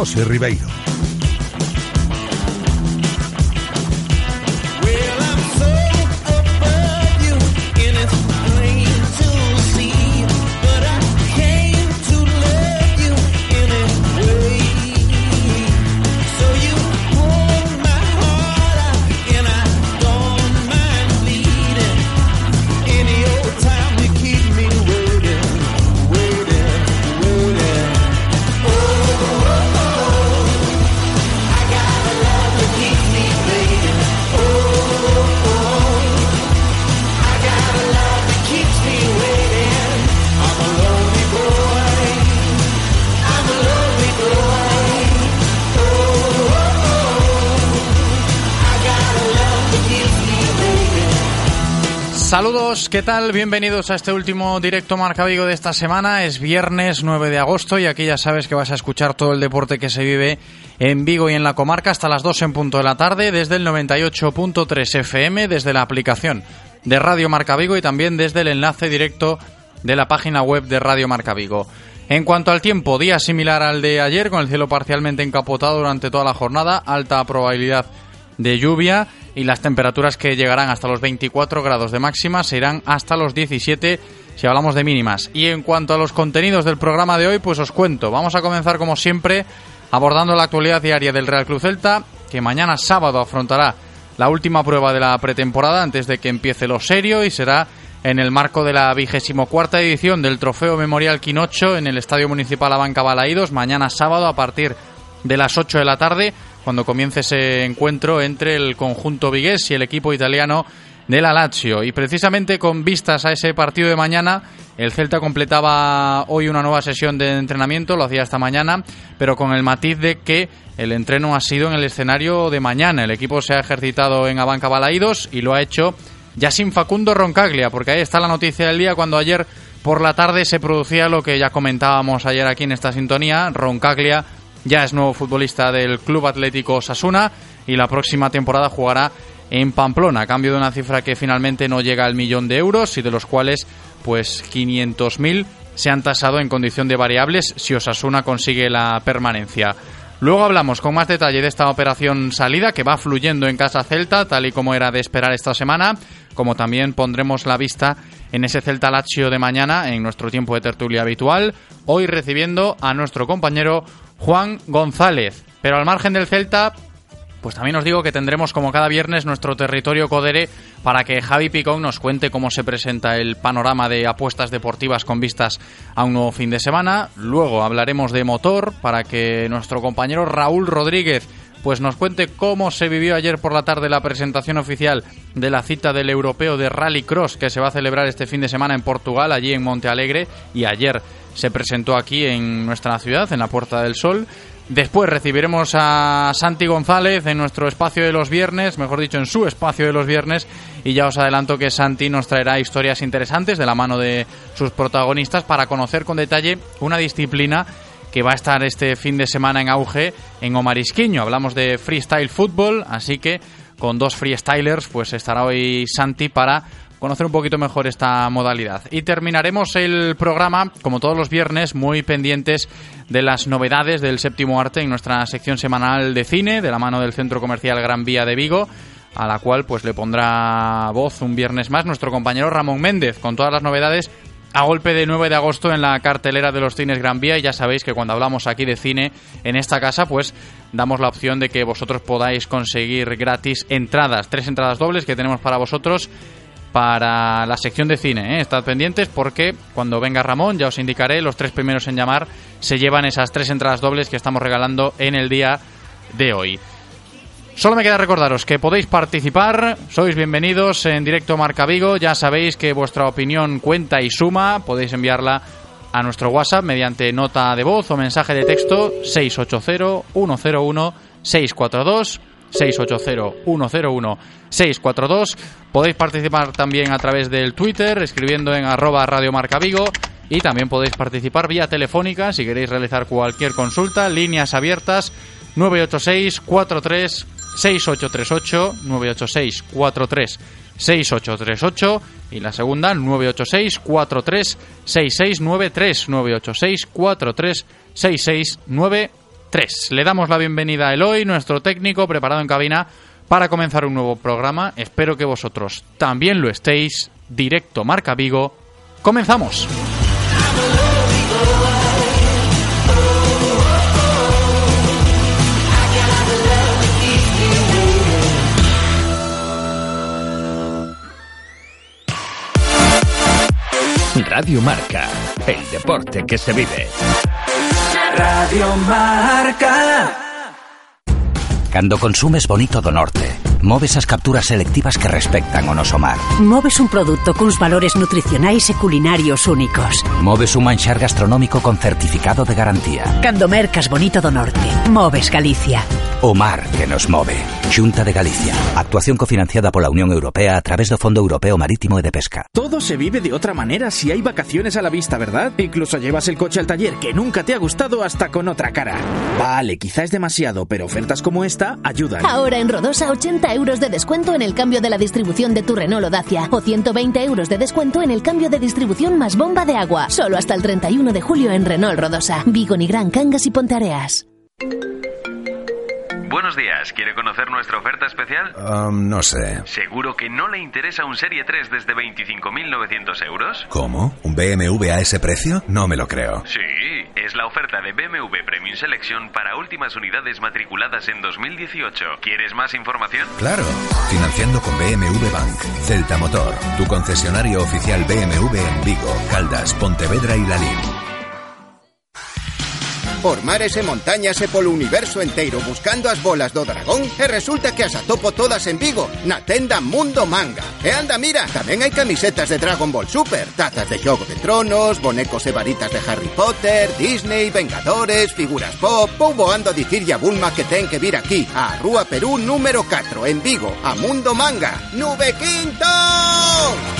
José Ribeiro. ¿Qué tal? Bienvenidos a este último directo Marca Vigo de esta semana. Es viernes 9 de agosto y aquí ya sabes que vas a escuchar todo el deporte que se vive en Vigo y en la comarca hasta las 2 en punto de la tarde desde el 98.3 FM, desde la aplicación de Radio Marca Vigo y también desde el enlace directo de la página web de Radio Marca Vigo. En cuanto al tiempo, día similar al de ayer, con el cielo parcialmente encapotado durante toda la jornada, alta probabilidad de lluvia y las temperaturas que llegarán hasta los 24 grados de máxima se irán hasta los 17 si hablamos de mínimas. Y en cuanto a los contenidos del programa de hoy, pues os cuento. Vamos a comenzar como siempre abordando la actualidad diaria del Real Cruz Celta, que mañana sábado afrontará la última prueba de la pretemporada antes de que empiece lo serio y será en el marco de la vigésimo cuarta edición del Trofeo Memorial Quinocho en el Estadio Municipal Abanca Balaídos, mañana sábado a partir de las 8 de la tarde cuando comience ese encuentro entre el conjunto vigués y el equipo italiano de la Lazio. Y precisamente con vistas a ese partido de mañana, el Celta completaba hoy una nueva sesión de entrenamiento, lo hacía esta mañana, pero con el matiz de que el entreno ha sido en el escenario de mañana. El equipo se ha ejercitado en Abanca Balaídos y lo ha hecho ya sin Facundo Roncaglia, porque ahí está la noticia del día cuando ayer por la tarde se producía lo que ya comentábamos ayer aquí en esta sintonía, Roncaglia ya es nuevo futbolista del Club Atlético Sasuna y la próxima temporada jugará en Pamplona, a cambio de una cifra que finalmente no llega al millón de euros y de los cuales pues 500.000 se han tasado en condición de variables si Osasuna consigue la permanencia. Luego hablamos con más detalle de esta operación salida que va fluyendo en Casa Celta, tal y como era de esperar esta semana, como también pondremos la vista en ese Celta Lazio de mañana en nuestro tiempo de tertulia habitual, hoy recibiendo a nuestro compañero Juan González. Pero al margen del Celta, pues también os digo que tendremos como cada viernes nuestro territorio Codere para que Javi Picón nos cuente cómo se presenta el panorama de apuestas deportivas con vistas a un nuevo fin de semana. Luego hablaremos de motor para que nuestro compañero Raúl Rodríguez pues nos cuente cómo se vivió ayer por la tarde la presentación oficial de la cita del europeo de Rally Cross que se va a celebrar este fin de semana en Portugal, allí en Monte Alegre, y ayer se presentó aquí en nuestra ciudad, en la Puerta del Sol. Después recibiremos a Santi González en nuestro espacio de los viernes, mejor dicho, en su espacio de los viernes, y ya os adelanto que Santi nos traerá historias interesantes de la mano de sus protagonistas para conocer con detalle una disciplina que va a estar este fin de semana en auge en Omarisquiño. Hablamos de freestyle fútbol, así que con dos freestylers pues estará hoy Santi para conocer un poquito mejor esta modalidad. Y terminaremos el programa, como todos los viernes, muy pendientes de las novedades del séptimo arte en nuestra sección semanal de cine, de la mano del Centro Comercial Gran Vía de Vigo a la cual pues le pondrá voz un viernes más nuestro compañero Ramón Méndez con todas las novedades a golpe de 9 de agosto en la cartelera de los cines Gran Vía y ya sabéis que cuando hablamos aquí de cine en esta casa pues damos la opción de que vosotros podáis conseguir gratis entradas, tres entradas dobles que tenemos para vosotros para la sección de cine. ¿eh? Estad pendientes porque cuando venga Ramón ya os indicaré, los tres primeros en llamar se llevan esas tres entradas dobles que estamos regalando en el día de hoy. Solo me queda recordaros que podéis participar, sois bienvenidos en directo Marca Vigo, ya sabéis que vuestra opinión cuenta y suma, podéis enviarla a nuestro WhatsApp mediante nota de voz o mensaje de texto 680-101-642. 680-101-642. Podéis participar también a través del Twitter, escribiendo en arroba Radio Marca Vigo. Y también podéis participar vía telefónica si queréis realizar cualquier consulta. Líneas abiertas 986 43 6838 986 43 6838 y la segunda 986 436693 986 436693. Le damos la bienvenida a Eloy, nuestro técnico preparado en cabina para comenzar un nuevo programa. Espero que vosotros también lo estéis. Directo Marca Vigo. Comenzamos. Radio Marca, el deporte que se vive. Radio Marca. Cando consumes Bonito do Norte, moves as capturas selectivas que respectan o noso mar. Moves un produto cuns valores nutricionais e culinarios únicos. Moves un manxar gastronómico con certificado de garantía. Cando mercas Bonito do Norte, moves Galicia. O mar que nos move. Xunta de Galicia. Actuación cofinanciada pola Unión Europea a través do Fondo Europeo Marítimo e de Pesca. Todo se vive de otra manera si hay vacaciones a la vista, ¿verdad? Incluso llevas el coche al taller que nunca te ha gustado hasta con otra cara. Vale, quizá es demasiado, pero ofertas como esta ayudan. Ahora en Rodosa 80 euros de descuento en el cambio de la distribución de tu Renault o Dacia o 120 euros de descuento en el cambio de distribución más bomba de agua. Solo hasta el 31 de julio en Renault Rodosa. Vigo, Nigrán, Cangas y Pontareas. Buenos días, ¿quiere conocer nuestra oferta especial? Um, no sé. ¿Seguro que no le interesa un Serie 3 desde 25.900 euros? ¿Cómo? ¿Un BMW a ese precio? No me lo creo. Sí, es la oferta de BMW Premium Selection para últimas unidades matriculadas en 2018. ¿Quieres más información? Claro. Financiando con BMW Bank. Celta Motor. Tu concesionario oficial BMW en Vigo, Caldas, Pontevedra y Lalín. Por mares e montañas e polo universo inteiro buscando as bolas do dragón e resulta que as atopo todas en Vigo, na tenda Mundo Manga. E anda, mira, tamén hai camisetas de Dragon Ball Super, tazas de Xogo de Tronos, bonecos e varitas de Harry Potter, Disney, Vengadores, figuras pop... Poubo ando a dicirlle a Bulma que ten que vir aquí, a Rúa Perú número 4, en Vigo, a Mundo Manga. ¡Nube Quinto!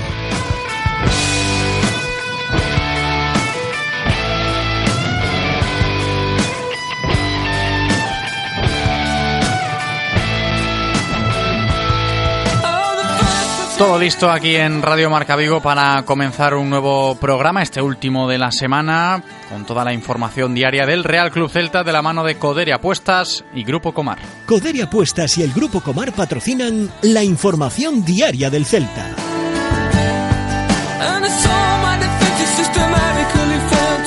Todo listo aquí en Radio Marca Vigo para comenzar un nuevo programa, este último de la semana, con toda la información diaria del Real Club Celta de la mano de Coderia Apuestas y Grupo Comar. Coderia Apuestas y el Grupo Comar patrocinan la información diaria del Celta.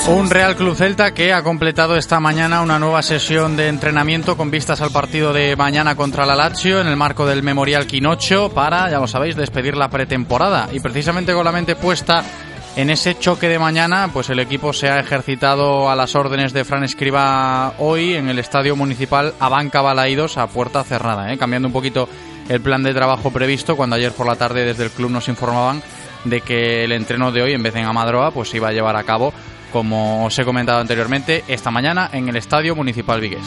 Un Real Club Celta que ha completado esta mañana una nueva sesión de entrenamiento con vistas al partido de mañana contra la Lazio en el marco del Memorial Quinocho para, ya lo sabéis, despedir la pretemporada. Y precisamente con la mente puesta en ese choque de mañana, pues el equipo se ha ejercitado a las órdenes de Fran Escriba hoy en el Estadio Municipal Abanca Balaídos a puerta cerrada, ¿eh? cambiando un poquito el plan de trabajo previsto cuando ayer por la tarde desde el club nos informaban de que el entreno de hoy en vez de en Amadroa pues se iba a llevar a cabo como os he comentado anteriormente, esta mañana en el Estadio Municipal Vigués.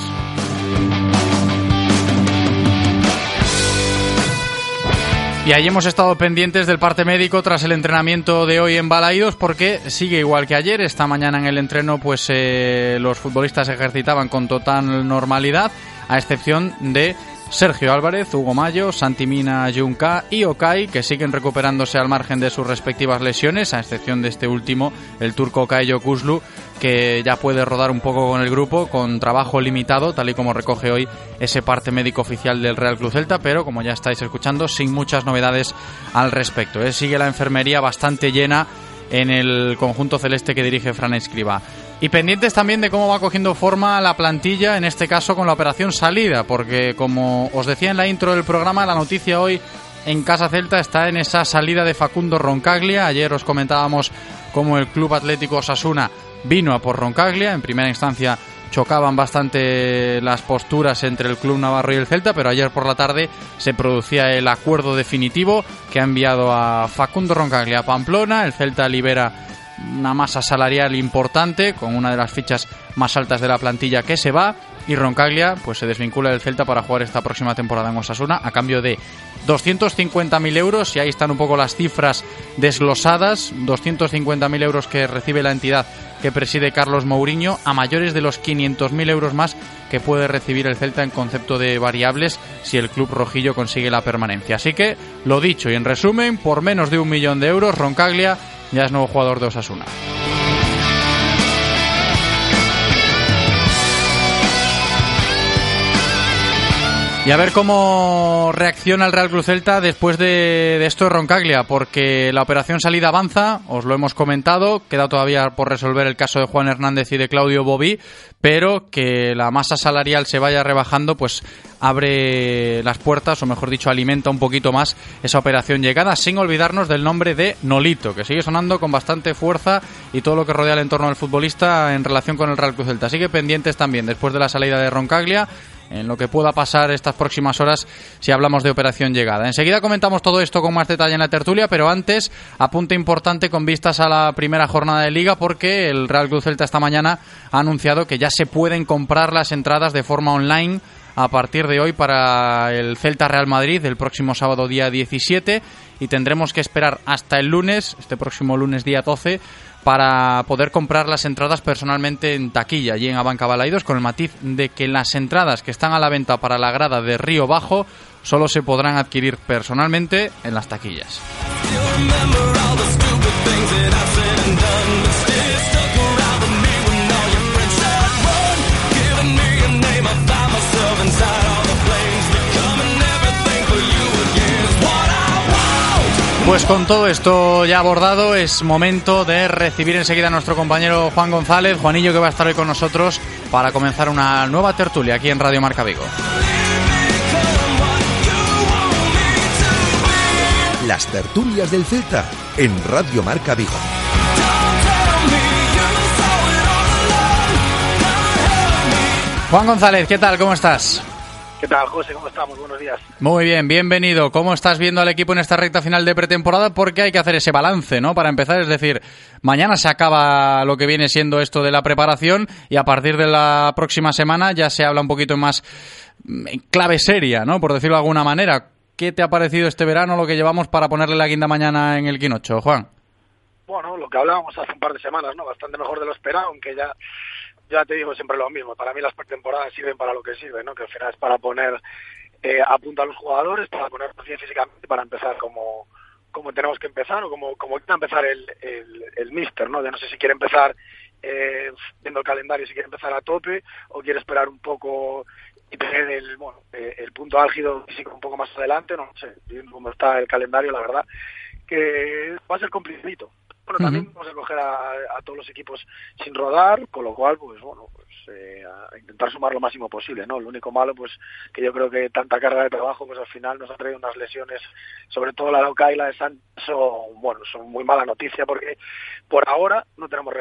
Y ahí hemos estado pendientes del parte médico tras el entrenamiento de hoy en Balaídos porque sigue igual que ayer. Esta mañana en el entreno pues eh, los futbolistas ejercitaban con total normalidad a excepción de Sergio Álvarez, Hugo Mayo, Santimina Junca y Okai, que siguen recuperándose al margen de sus respectivas lesiones, a excepción de este último, el turco Okai Yokuzlu, que ya puede rodar un poco con el grupo, con trabajo limitado, tal y como recoge hoy ese parte médico oficial del Real Club Celta, pero como ya estáis escuchando, sin muchas novedades al respecto. ¿eh? Sigue la enfermería bastante llena en el conjunto celeste que dirige Fran Escriba. Y pendientes también de cómo va cogiendo forma la plantilla, en este caso con la operación salida, porque como os decía en la intro del programa, la noticia hoy en Casa Celta está en esa salida de Facundo Roncaglia. Ayer os comentábamos cómo el Club Atlético Osasuna vino a por Roncaglia. En primera instancia chocaban bastante las posturas entre el Club Navarro y el Celta, pero ayer por la tarde se producía el acuerdo definitivo que ha enviado a Facundo Roncaglia a Pamplona. El Celta libera una masa salarial importante con una de las fichas más altas de la plantilla que se va y Roncaglia pues se desvincula del Celta para jugar esta próxima temporada en Osasuna a cambio de 250.000 euros y ahí están un poco las cifras desglosadas 250.000 euros que recibe la entidad que preside Carlos Mourinho a mayores de los 500.000 euros más que puede recibir el Celta en concepto de variables si el club rojillo consigue la permanencia así que lo dicho y en resumen por menos de un millón de euros Roncaglia ya es nuevo jugador de Osasuna. Y a ver cómo reacciona el Real Cruz Celta después de, esto de Roncaglia, porque la operación salida avanza, os lo hemos comentado, queda todavía por resolver el caso de Juan Hernández y de Claudio Bobí, pero que la masa salarial se vaya rebajando, pues abre las puertas, o mejor dicho, alimenta un poquito más esa operación llegada, sin olvidarnos del nombre de Nolito, que sigue sonando con bastante fuerza y todo lo que rodea el entorno del futbolista en relación con el Real Cruz Celta. Sigue pendientes también, después de la salida de Roncaglia, en lo que pueda pasar estas próximas horas si hablamos de operación llegada. Enseguida comentamos todo esto con más detalle en la tertulia, pero antes apunte importante con vistas a la primera jornada de liga porque el Real Cruz Celta esta mañana ha anunciado que ya se pueden comprar las entradas de forma online a partir de hoy para el Celta Real Madrid el próximo sábado día 17 y tendremos que esperar hasta el lunes, este próximo lunes día 12 para poder comprar las entradas personalmente en taquilla y en Abanca Balaidos con el matiz de que las entradas que están a la venta para la grada de Río Bajo solo se podrán adquirir personalmente en las taquillas. Pues con todo esto ya abordado, es momento de recibir enseguida a nuestro compañero Juan González, Juanillo que va a estar hoy con nosotros para comenzar una nueva tertulia aquí en Radio Marca Vigo. Las tertulias del Celta en Radio Marca Vigo. Juan González, ¿qué tal? ¿Cómo estás? ¿Qué tal, José? ¿Cómo estamos? Buenos días. Muy bien, bienvenido. ¿Cómo estás viendo al equipo en esta recta final de pretemporada? Porque hay que hacer ese balance, ¿no? Para empezar, es decir, mañana se acaba lo que viene siendo esto de la preparación y a partir de la próxima semana ya se habla un poquito más en clave seria, ¿no? Por decirlo de alguna manera. ¿Qué te ha parecido este verano lo que llevamos para ponerle la guinda mañana en el Quinocho, Juan? Bueno, lo que hablábamos hace un par de semanas, ¿no? Bastante mejor de lo esperado, aunque ya ya te digo siempre lo mismo. Para mí las pretemporadas sirven para lo que sirven, ¿no? Que al final es para poner eh, a punto a los jugadores, para poner físicamente, para empezar como, como tenemos que empezar o como, como quiera empezar el, el, el mister, ¿no? De no sé si quiere empezar eh, viendo el calendario, si quiere empezar a tope o quiere esperar un poco y tener el, bueno, eh, el punto álgido físico un poco más adelante, no sé, viendo cómo está el calendario, la verdad, que va a ser complicadito. Bueno, también vamos a coger a, a, todos los equipos sin rodar, con lo cual, pues bueno, pues eh, a intentar sumar lo máximo posible, ¿no? Lo único malo, pues que yo creo que tanta carga de trabajo, pues al final nos ha traído unas lesiones, sobre todo la de Oca y la de son, bueno, son muy mala noticia porque por ahora no tenemos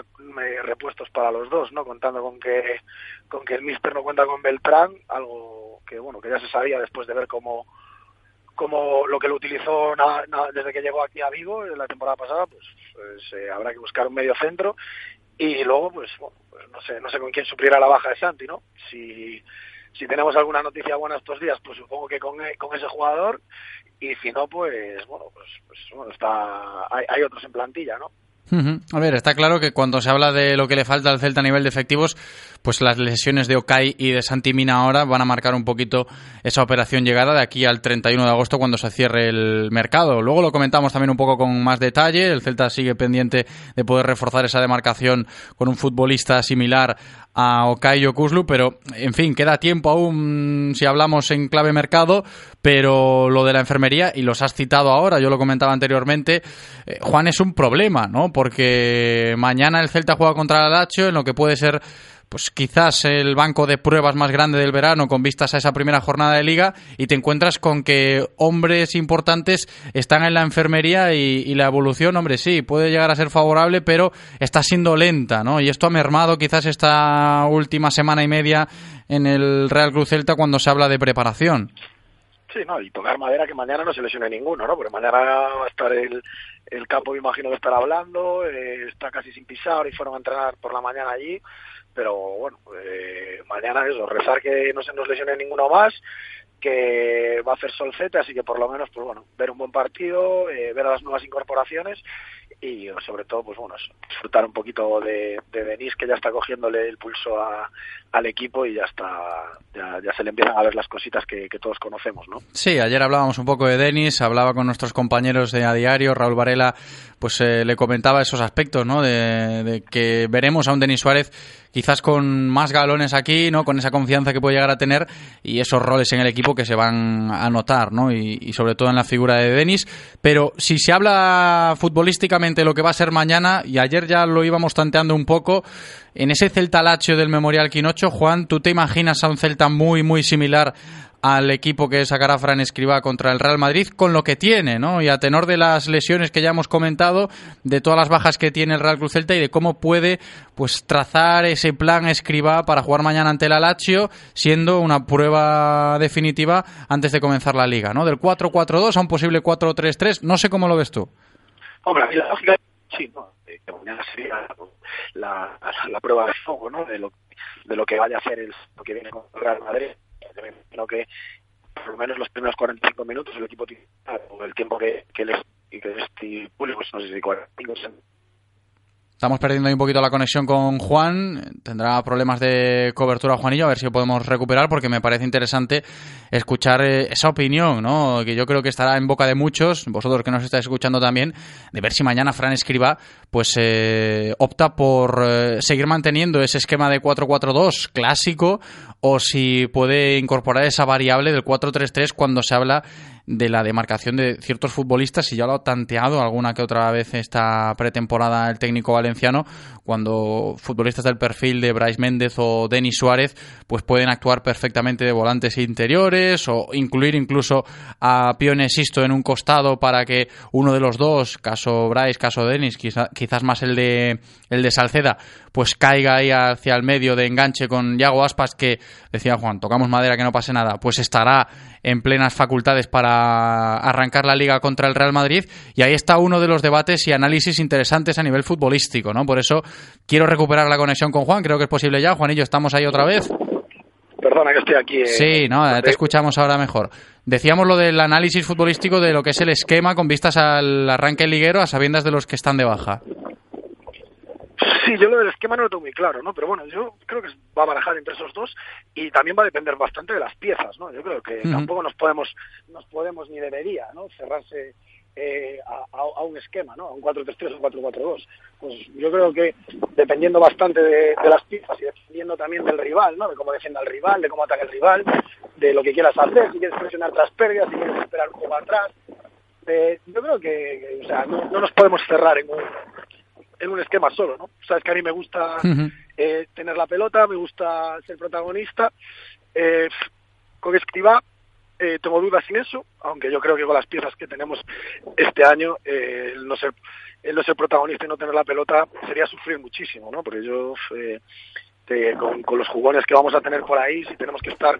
repuestos para los dos, ¿no? Contando con que con que el Mister no cuenta con Beltrán, algo que bueno, que ya se sabía después de ver cómo como lo que lo utilizó nada, nada, desde que llegó aquí a Vigo en la temporada pasada, pues, pues eh, habrá que buscar un medio centro y luego pues, bueno, pues no sé no sé con quién suplirá la baja de Santi, ¿no? Si si tenemos alguna noticia buena estos días, pues supongo que con, con ese jugador y si no, pues bueno, pues, pues bueno está hay, hay otros en plantilla, ¿no? A ver, está claro que cuando se habla de lo que le falta al Celta a nivel de efectivos, pues las lesiones de Okai y de Santimina ahora van a marcar un poquito esa operación llegada de aquí al 31 de agosto cuando se cierre el mercado. Luego lo comentamos también un poco con más detalle. El Celta sigue pendiente de poder reforzar esa demarcación con un futbolista similar a Okai Kuzlu, pero en fin, queda tiempo aún si hablamos en clave mercado, pero lo de la enfermería, y los has citado ahora, yo lo comentaba anteriormente, eh, Juan es un problema, ¿no? Porque mañana el Celta juega contra el Lazio en lo que puede ser pues quizás el banco de pruebas más grande del verano con vistas a esa primera jornada de liga y te encuentras con que hombres importantes están en la enfermería y, la evolución, hombre, sí, puede llegar a ser favorable, pero está siendo lenta, ¿no? Y esto ha mermado quizás esta última semana y media en el Real Cruz Celta cuando se habla de preparación. Sí, no, y tocar madera que mañana no se lesione ninguno, ¿no? Porque mañana va a estar el, el campo, me imagino que estará hablando, eh, está casi sin pisar y fueron a entrenar por la mañana allí pero bueno, eh, mañana eso, rezar que no se nos lesione ninguno más, que va a hacer solcete, así que por lo menos, pues bueno, ver un buen partido, eh, ver a las nuevas incorporaciones y sobre todo, pues bueno, disfrutar un poquito de, de Denis, que ya está cogiéndole el pulso a, al equipo y ya está, ya, se le empiezan a ver las cositas que, todos conocemos, ¿no? Sí, ayer hablábamos un poco de Denis, hablaba con nuestros compañeros de A Diario, Raúl Varela, pues eh, le comentaba esos aspectos, ¿no? De, que veremos a un Denis Suárez quizás con más galones aquí, ¿no? Con esa confianza que puede llegar a tener y esos roles en el equipo que se van a notar, ¿no? Y, sobre todo en la figura de Denis. Pero si se habla futbolísticamente lo que va a ser mañana, y ayer ya lo íbamos tanteando un poco, en ese Celta Lacho del Memorial Quinocho, Juan, ¿tú te imaginas a un Celta muy, muy similar al equipo que sacará Fran Escribá contra el Real Madrid con lo que tiene, ¿no? Y a tenor de las lesiones que ya hemos comentado, de todas las bajas que tiene el Real Cruz Celta y de cómo puede pues trazar ese plan Escribá para jugar mañana ante el Alacho, siendo una prueba definitiva antes de comenzar la liga, ¿no? Del 4-4-2 a un posible 4-3-3, no sé cómo lo ves tú. Hombre, la sí, ¿no? que mañana sería la, la, prueba de fuego, ¿no? De lo, de lo que vaya a hacer el lo que viene con Real Madrid. Creo que por lo menos los primeros 45 minutos el equipo tiene el tiempo que, que les y que estipule, pues no sé si 45 Estamos perdiendo ahí un poquito la conexión con Juan. Tendrá problemas de cobertura Juanillo, a ver si lo podemos recuperar, porque me parece interesante escuchar eh, esa opinión, ¿no? Que yo creo que estará en boca de muchos, vosotros que nos estáis escuchando también, de ver si mañana Fran Escriba pues eh, opta por eh, seguir manteniendo ese esquema de 4-4-2 clásico o si puede incorporar esa variable del 4-3-3 cuando se habla de la demarcación de ciertos futbolistas y ya lo ha tanteado alguna que otra vez esta pretemporada el técnico valenciano cuando futbolistas del perfil de Bryce Méndez o Denis Suárez pues pueden actuar perfectamente de volantes interiores o incluir incluso a Pione Sisto en un costado para que uno de los dos, caso Bryce, caso Denis, quizás más el de el de Salceda, pues caiga ahí hacia el medio de enganche con Yago Aspas que decía Juan, tocamos madera que no pase nada, pues estará en plenas facultades para arrancar la liga contra el Real Madrid y ahí está uno de los debates y análisis interesantes a nivel futbolístico, ¿no? Por eso quiero recuperar la conexión con Juan, creo que es posible ya. Juanillo, estamos ahí otra vez. Perdona que estoy aquí. Eh, sí, no, te escuchamos ahora mejor. Decíamos lo del análisis futbolístico de lo que es el esquema con vistas al arranque liguero a sabiendas de los que están de baja. Sí, yo lo del esquema no lo tengo muy claro, ¿no? Pero bueno, yo creo que va a barajar entre esos dos y también va a depender bastante de las piezas, ¿no? Yo creo que tampoco nos podemos, nos podemos ni debería, ¿no? Cerrarse eh, a, un esquema, ¿no? A un 4-3-3 o un 4-4-2. Pues yo creo que dependiendo bastante de, las piezas y dependiendo también del rival, ¿no? De cómo defienda el rival, de cómo ataca el rival, de lo que quieras hacer, si quieres presionar tras pérdidas, si quieres esperar un poco atrás. Eh, yo creo que, o sea, no, no nos podemos cerrar en un, en un esquema solo, ¿no? Sabes que a mí me gusta eh, tener la pelota, me gusta ser protagonista. Eh, con Escriba eh, tengo dudas sin eso, aunque yo creo que con las piezas que tenemos este año, eh, el, no ser, el no ser protagonista y no tener la pelota sería sufrir muchísimo, ¿no? Porque yo eh, con, los jugones que vamos a tener por ahí, si tenemos que estar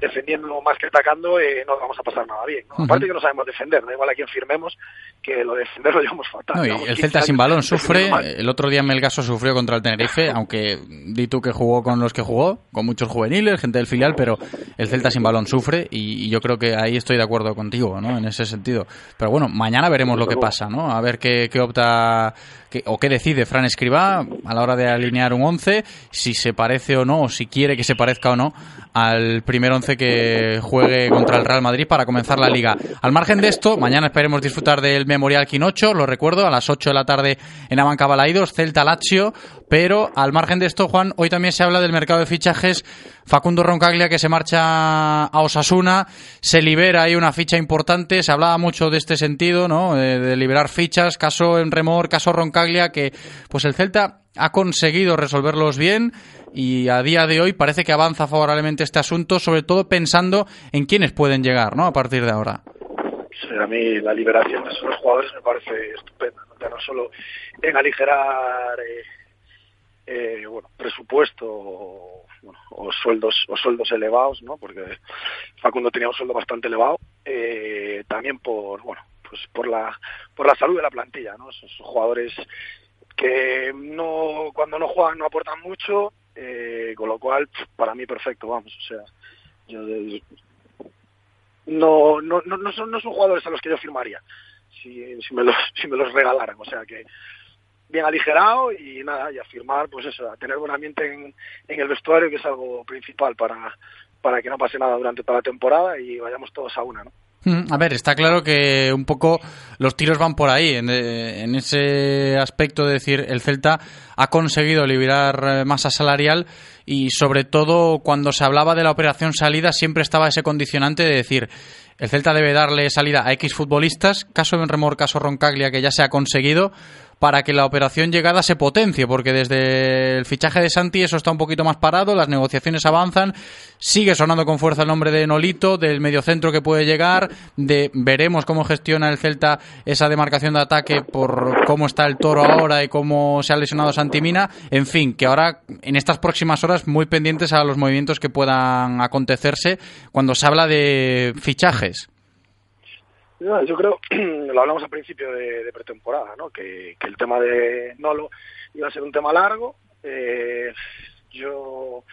defendiendo más que atacando, eh, no vamos a pasar nada bien. Aparte que no sabemos defender, da igual a quién firmemos, que lo de defender lo llevamos fatal. el Celta sin balón sufre, el otro día Melgaso sufrió contra el Tenerife, aunque di tú que jugó con los que jugó, con muchos juveniles, gente del filial, pero el Celta sin balón sufre y, yo creo que ahí estoy de acuerdo contigo, ¿no? En ese sentido. Pero bueno, mañana veremos lo que pasa, ¿no? A ver qué, qué opta o qué decide Fran Escribá a la hora de alinear un 11, si se se parece o no, o si quiere que se parezca o no, al primer once que juegue contra el Real Madrid para comenzar la liga. Al margen de esto, mañana esperemos disfrutar del Memorial Quinocho, lo recuerdo, a las 8 de la tarde en Abanca Balaidos, Celta Lazio, pero al margen de esto, Juan, hoy también se habla del mercado de fichajes. Facundo Roncaglia que se marcha a Osasuna, se libera ahí una ficha importante, se hablaba mucho de este sentido, ¿no? De, liberar fichas, caso en remor, caso Roncaglia, que pues el Celta ha conseguido resolverlos bien y a día de hoy parece que avanza favorablemente este asunto, sobre todo pensando en quiénes pueden llegar, ¿no? A partir de ahora. a mí la liberación de esos jugadores me parece estupenda, ¿no? no solo en aligerar eh, eh, bueno, presupuesto o, sueldos o sueldos elevados, ¿no? Porque Facundo tenía un sueldo bastante elevado, eh, también por bueno, pues por la por la salud de la plantilla, ¿no? Esos jugadores que no cuando no juegan no aportan mucho, eh, con lo cual para mí perfecto, vamos, o sea, yo no, no, no, no, son, no son jugadores a los que yo firmaría si, si, me los, si me los regalaran, o sea que bien aligerado y nada, y a firmar, pues eso, a tener buen ambiente en, en el vestuario, que es algo principal para, para que no pase nada durante toda la temporada y vayamos todos a una, ¿no? Mm, a ver, está claro que un poco los tiros van por ahí, en, en, ese aspecto de decir, el Celta ha conseguido liberar eh, masa salarial y sobre todo cuando se hablaba de la operación salida siempre estaba ese condicionante de decir, el Celta debe darle salida a X futbolistas, caso Benremor, caso Roncaglia, que ya se ha conseguido, para que la operación llegada se potencie, porque desde el fichaje de Santi eso está un poquito más parado, las negociaciones avanzan, sigue sonando con fuerza el nombre de Nolito, del mediocentro que puede llegar, de veremos cómo gestiona el Celta esa demarcación de ataque por cómo está el toro ahora y cómo se ha lesionado Santi Mina, en fin, que ahora en estas próximas horas muy pendientes a los movimientos que puedan acontecerse cuando se habla de fichajes yo creo, lo hablamos al principio de, pretemporada, ¿no? Que, el tema de Nolo iba a ser un tema largo. Eh, yo,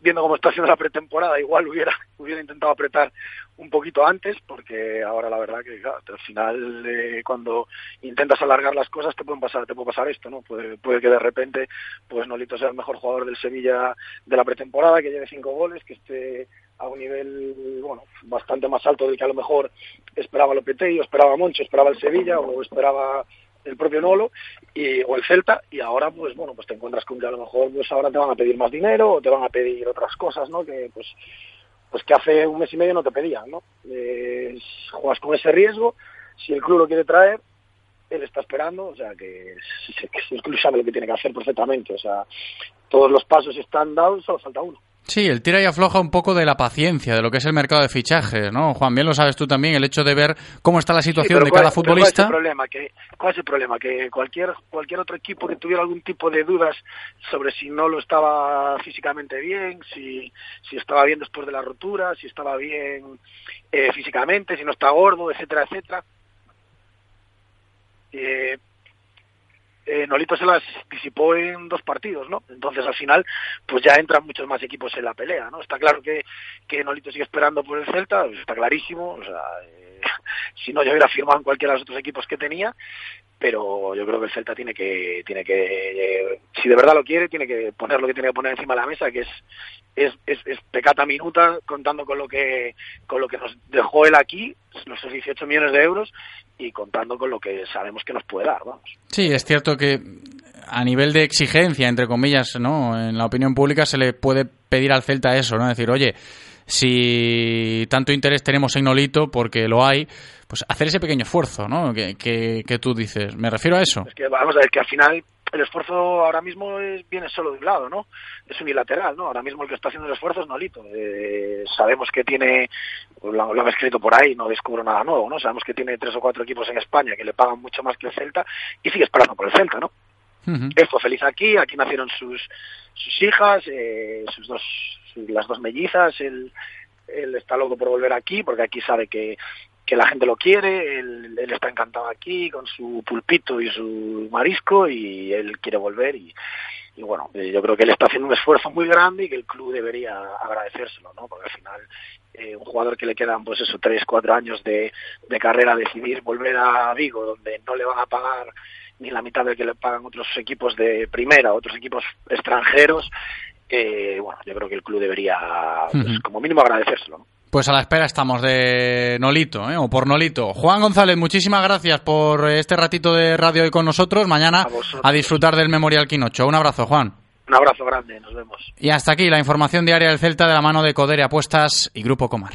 viendo cómo está haciendo la pretemporada, igual hubiera, hubiera intentado apretar un poquito antes, porque ahora la verdad que al final eh, cuando intentas alargar las cosas te pueden pasar, te puede pasar esto, ¿no? Puede, puede que de repente, pues Nolito sea el mejor jugador del Sevilla de la pretemporada, que lleve cinco goles, que esté a un nivel bueno bastante más alto del que a lo mejor esperaba Lopetegui, o esperaba Moncho, esperaba el Sevilla o esperaba el propio Nolo y, o el Celta y ahora pues bueno pues te encuentras con que a lo mejor pues ahora te van a pedir más dinero o te van a pedir otras cosas no que pues pues que hace un mes y medio no te pedían no juegas con ese riesgo si el club lo quiere traer él está esperando o sea que, que el club sabe lo que tiene que hacer perfectamente o sea todos los pasos están dados solo falta uno Sí, el tira y afloja un poco de la paciencia, de lo que es el mercado de fichajes, ¿no? Juan, bien lo sabes tú también, el hecho de ver cómo está la situación de cada futbolista. ¿cuál es, el problema? Que, ¿Cuál es el problema? Que cualquier, cualquier otro equipo que tuviera algún tipo de dudas sobre si no lo estaba físicamente bien, si, si estaba bien después de la rotura, si estaba bien eh, físicamente, si no está gordo, etcétera, etcétera. Eh, eh, Nolito se las disipó en dos partidos, ¿no? Entonces al final, pues ya entran muchos más equipos en la pelea, ¿no? Está claro que, que Nolito sigue esperando por el Celta, pues está clarísimo, o sea, eh, si no, yo hubiera firmado en cualquiera de los otros equipos que tenía, pero yo creo que el Celta tiene que, tiene que, eh, si de verdad lo quiere, tiene que poner lo que tiene que poner encima de la mesa, que es, es, es, es pecata minuta, contando con lo que, con lo que nos dejó él aquí, nuestros 18 millones de euros, y contando con lo que sabemos que nos puede dar, vamos. Sí, es cierto que a nivel de exigencia, entre comillas, ¿no? En la opinión pública se le puede pedir al Celta eso, ¿no? Decir, oye, si tanto interés tenemos en Nolito, porque lo hay, pues hacer ese pequeño esfuerzo, ¿no? Que, que, tú dices. Me refiero a eso. Es que vamos a ver que al final el esfuerzo ahora mismo es, viene solo de un lado, ¿no? Es unilateral, ¿no? Ahora mismo el que está haciendo el esfuerzo es Nolito. Eh, sabemos que tiene, pues lo, lo han escrito por ahí, no descubro nada nuevo, ¿no? Sabemos que tiene tres o cuatro equipos en España que le pagan mucho más que el Celta y sigue esperando por el Celta, ¿no? Esto feliz aquí, aquí nacieron sus, sus hijas, eh, sus dos, las dos mellizas, él, él está loco por volver aquí porque aquí sabe que, que la gente lo quiere, él, él, está encantado aquí con su pulpito y su marisco y él quiere volver y, y bueno, eh, yo creo que él está haciendo un esfuerzo muy grande y que el club debería agradecérselo, ¿no? Porque al final eh, un jugador que le quedan pues eso, tres, cuatro años de, de carrera, decidir volver a Vigo donde no le van a pagar ni la mitad de que le pagan otros equipos de primera, otros equipos extranjeros, eh, bueno, yo creo que el club debería, pues, como mínimo, agradecérselo. ¿no? Pues a la espera estamos de Nolito, ¿eh? o por Nolito. Juan González, muchísimas gracias por este ratito de radio hoy con nosotros. Mañana a, disfrutar del Memorial Quinocho. Un abrazo, Juan. Un abrazo grande, nos vemos. Y hasta aquí la información diaria del Celta de la mano de Codere Apuestas y Grupo Comar.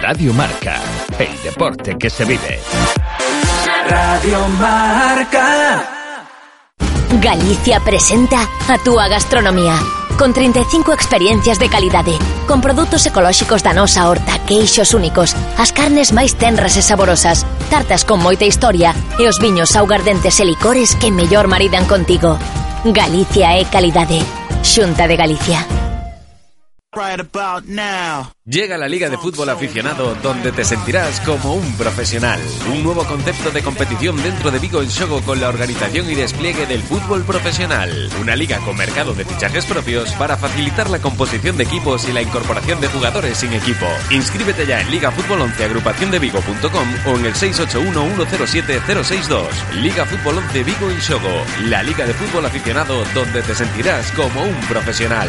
Radio Marca, el deporte que se vive. Radio Marca. Galicia presenta a túa gastronomía con 35 experiencias de calidade, con produtos ecolóxicos da nosa horta, queixos únicos, as carnes máis tenras e saborosas, tartas con moita historia e os viños augardentes e licores que mellor maridan contigo. Galicia é calidade. Xunta de Galicia. Llega la Liga de Fútbol Aficionado donde te sentirás como un profesional. Un nuevo concepto de competición dentro de Vigo en Xogo con la organización y despliegue del fútbol profesional. Una liga con mercado de fichajes propios para facilitar la composición de equipos y la incorporación de jugadores sin equipo. Inscríbete ya en Liga Fútbol 11 agrupaciondevigo.com o en el 681-107-062. Liga Fútbol 11 Vigo en Xogo. La Liga de Fútbol Aficionado donde te sentirás como un profesional.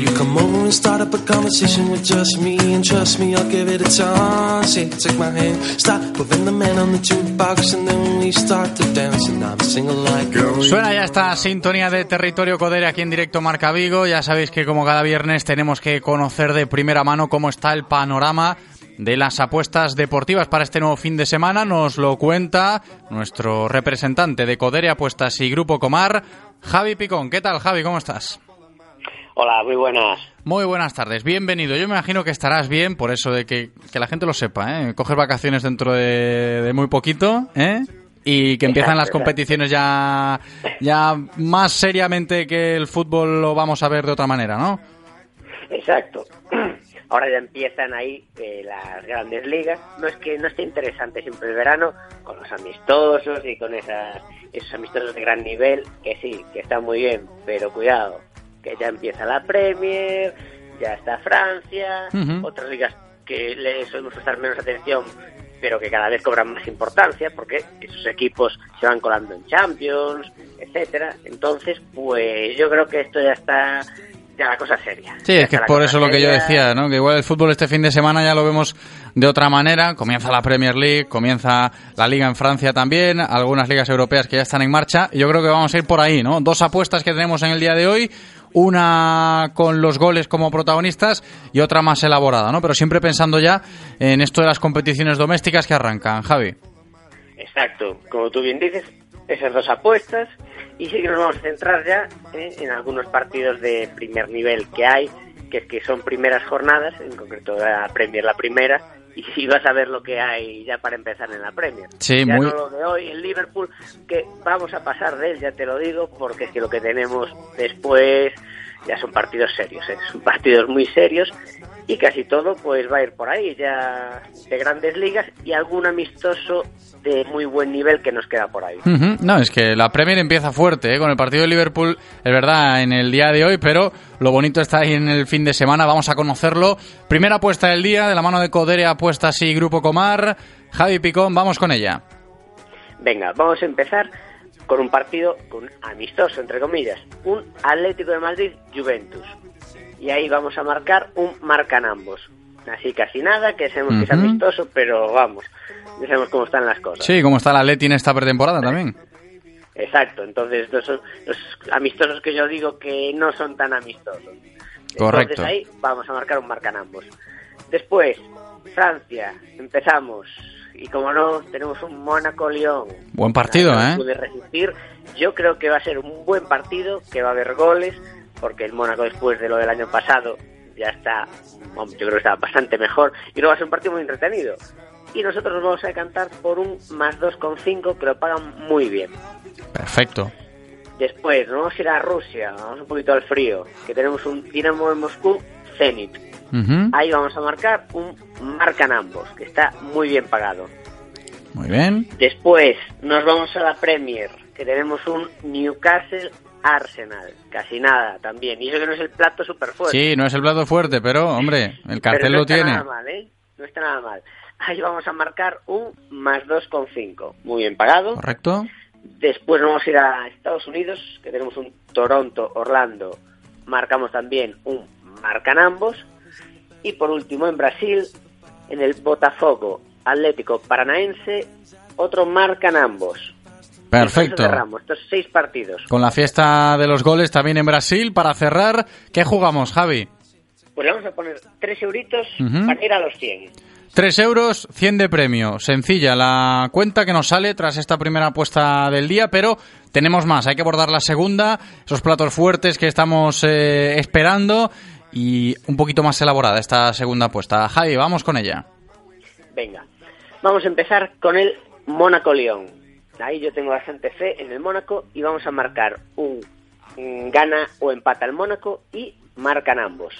You come over and start up a conversation with just me, and trust me, I'll give it a chance. Take my hand, stop the man on the and then we start to dance, and I'm like. Suena ya esta sintonía de Territorio Codere aquí en directo Marca Vigo. Ya sabéis que como cada viernes tenemos que conocer de primera mano cómo está el panorama de las apuestas deportivas para este nuevo fin de semana. Nos lo cuenta nuestro representante de Codere Apuestas y Grupo Comar, Javi Picón. ¿Qué tal, Javi? ¿Cómo estás? Hola, muy buenas. Muy buenas tardes, bienvenido. Yo me imagino que estarás bien, por eso de que, que la gente lo sepa, ¿eh? Coges vacaciones dentro de, de muy poquito, ¿eh? Y que empiezan las competiciones ya, ya más seriamente que el fútbol lo vamos a ver de otra manera, ¿no? Exacto. Ahora ya empiezan ahí eh, las grandes ligas. No es que no esté interesante siempre el verano, con los amistosos y con esas, esos amistosos de gran nivel, que sí, que está muy bien, pero cuidado, que ya empieza la Premier, ya está Francia, otras ligas que le solemos prestar menos atención, pero que cada vez cobran más importancia, porque esos equipos se van colando en Champions, etcétera. Entonces, pues yo creo que esto ya está ya la cosa seria. Sí, es que es por eso lo que yo decía, ¿no? Que igual el fútbol este fin de semana ya lo vemos de otra manera. Comienza la Premier League, comienza la Liga en Francia también, algunas ligas europeas que ya están en marcha. Y yo creo que vamos a ir por ahí, ¿no? Dos apuestas que tenemos en el día de hoy. Una con los goles como protagonistas y otra más elaborada, ¿no? Pero siempre pensando ya en esto de las competiciones domésticas que arrancan, Javi. Exacto, como tú bien dices, esas dos apuestas y sí que nos vamos a centrar ya eh, en algunos partidos de primer nivel que hay, que que son primeras jornadas, en concreto la Premier la primera, y si vas a ver lo que hay ya para empezar en la Premier. Sí, ya muy- no lo de hoy en Liverpool, que vamos a pasar de él, ya te lo digo, porque es que lo que tenemos después ya son partidos serios, ¿eh? son partidos muy serios y casi todo pues va a ir por ahí ya de grandes ligas y algún amistoso de muy buen nivel que nos queda por ahí. No, es que la Premier empieza fuerte, ¿eh? con el partido de Liverpool, es verdad, en el día de hoy, pero lo bonito está ahí en el fin de semana, vamos a conocerlo. Primera apuesta del día, de la mano de Codere Apuestas y Grupo Comar. Javi Picón, vamos con ella. Venga, vamos a empezar con un partido con amistoso, entre comillas, un Atlético de Madrid Juventus. Y ahí vamos a marcar un marcan ambos. Así casi nada, que sabemos que es amistoso, pero vamos, ya sabemos cómo están las cosas. Sí, ¿cómo está la Leti en esta pretemporada también? Exacto, entonces los, los amistosos que yo digo que no son tan amistosos. Correcto. Entonces ahí vamos a marcar un marcan ambos. Después, Francia, empezamos. Y como no, tenemos un Mónaco-León. Buen partido, No ¿eh? pude resistir. Yo creo que va a ser un buen partido, que va a haber goles, porque el Mónaco después de lo del año pasado ya está, yo creo que está bastante mejor. Y luego va a ser un partido muy entretenido. Y nosotros nos vamos a decantar por un más 2,5 que lo pagan muy bien. Perfecto. Después, nos vamos a ir a Rusia, vamos un poquito al frío, que tenemos un Dinamo de Moscú Zenit. Ahí vamos a marcar un marcan ambos, que está muy bien pagado. Muy bien. Después nos vamos a la Premier, que tenemos un Newcastle Arsenal, casi nada también. Y eso que no es el plato súper fuerte. Sí, no es el plato fuerte, pero, hombre, el cartel Pero no lo está tiene. nada mal, ¿eh? No está nada mal. Ahí vamos a marcar un más 2,5. Muy bien pagado. ¿Correcto? Después nos vamos a ir a Estados Unidos, que tenemos un Toronto, Orlando. Marcamos también un marcan ambos. Y por último, en Brasil, en el Botafogo Atlético Paranaense, otro marcan ambos. Perfecto. Cerramos estos seis partidos. Con la fiesta de los goles también en Brasil, para cerrar, ¿qué jugamos, Javi? Pues le vamos a poner tres euritos para ir a los 100. 3 euros, 100 de premio. Sencilla la cuenta que nos sale tras esta primera apuesta del día, pero tenemos más. Hay que abordar la segunda, esos platos fuertes que estamos eh, esperando y un poquito más elaborada esta segunda apuesta. Javi, vamos con ella. Venga, vamos a empezar con el Mónaco-León. Ahí yo tengo bastante fe en el Mónaco y vamos a marcar un, un gana o empata el Mónaco y marcan ambos.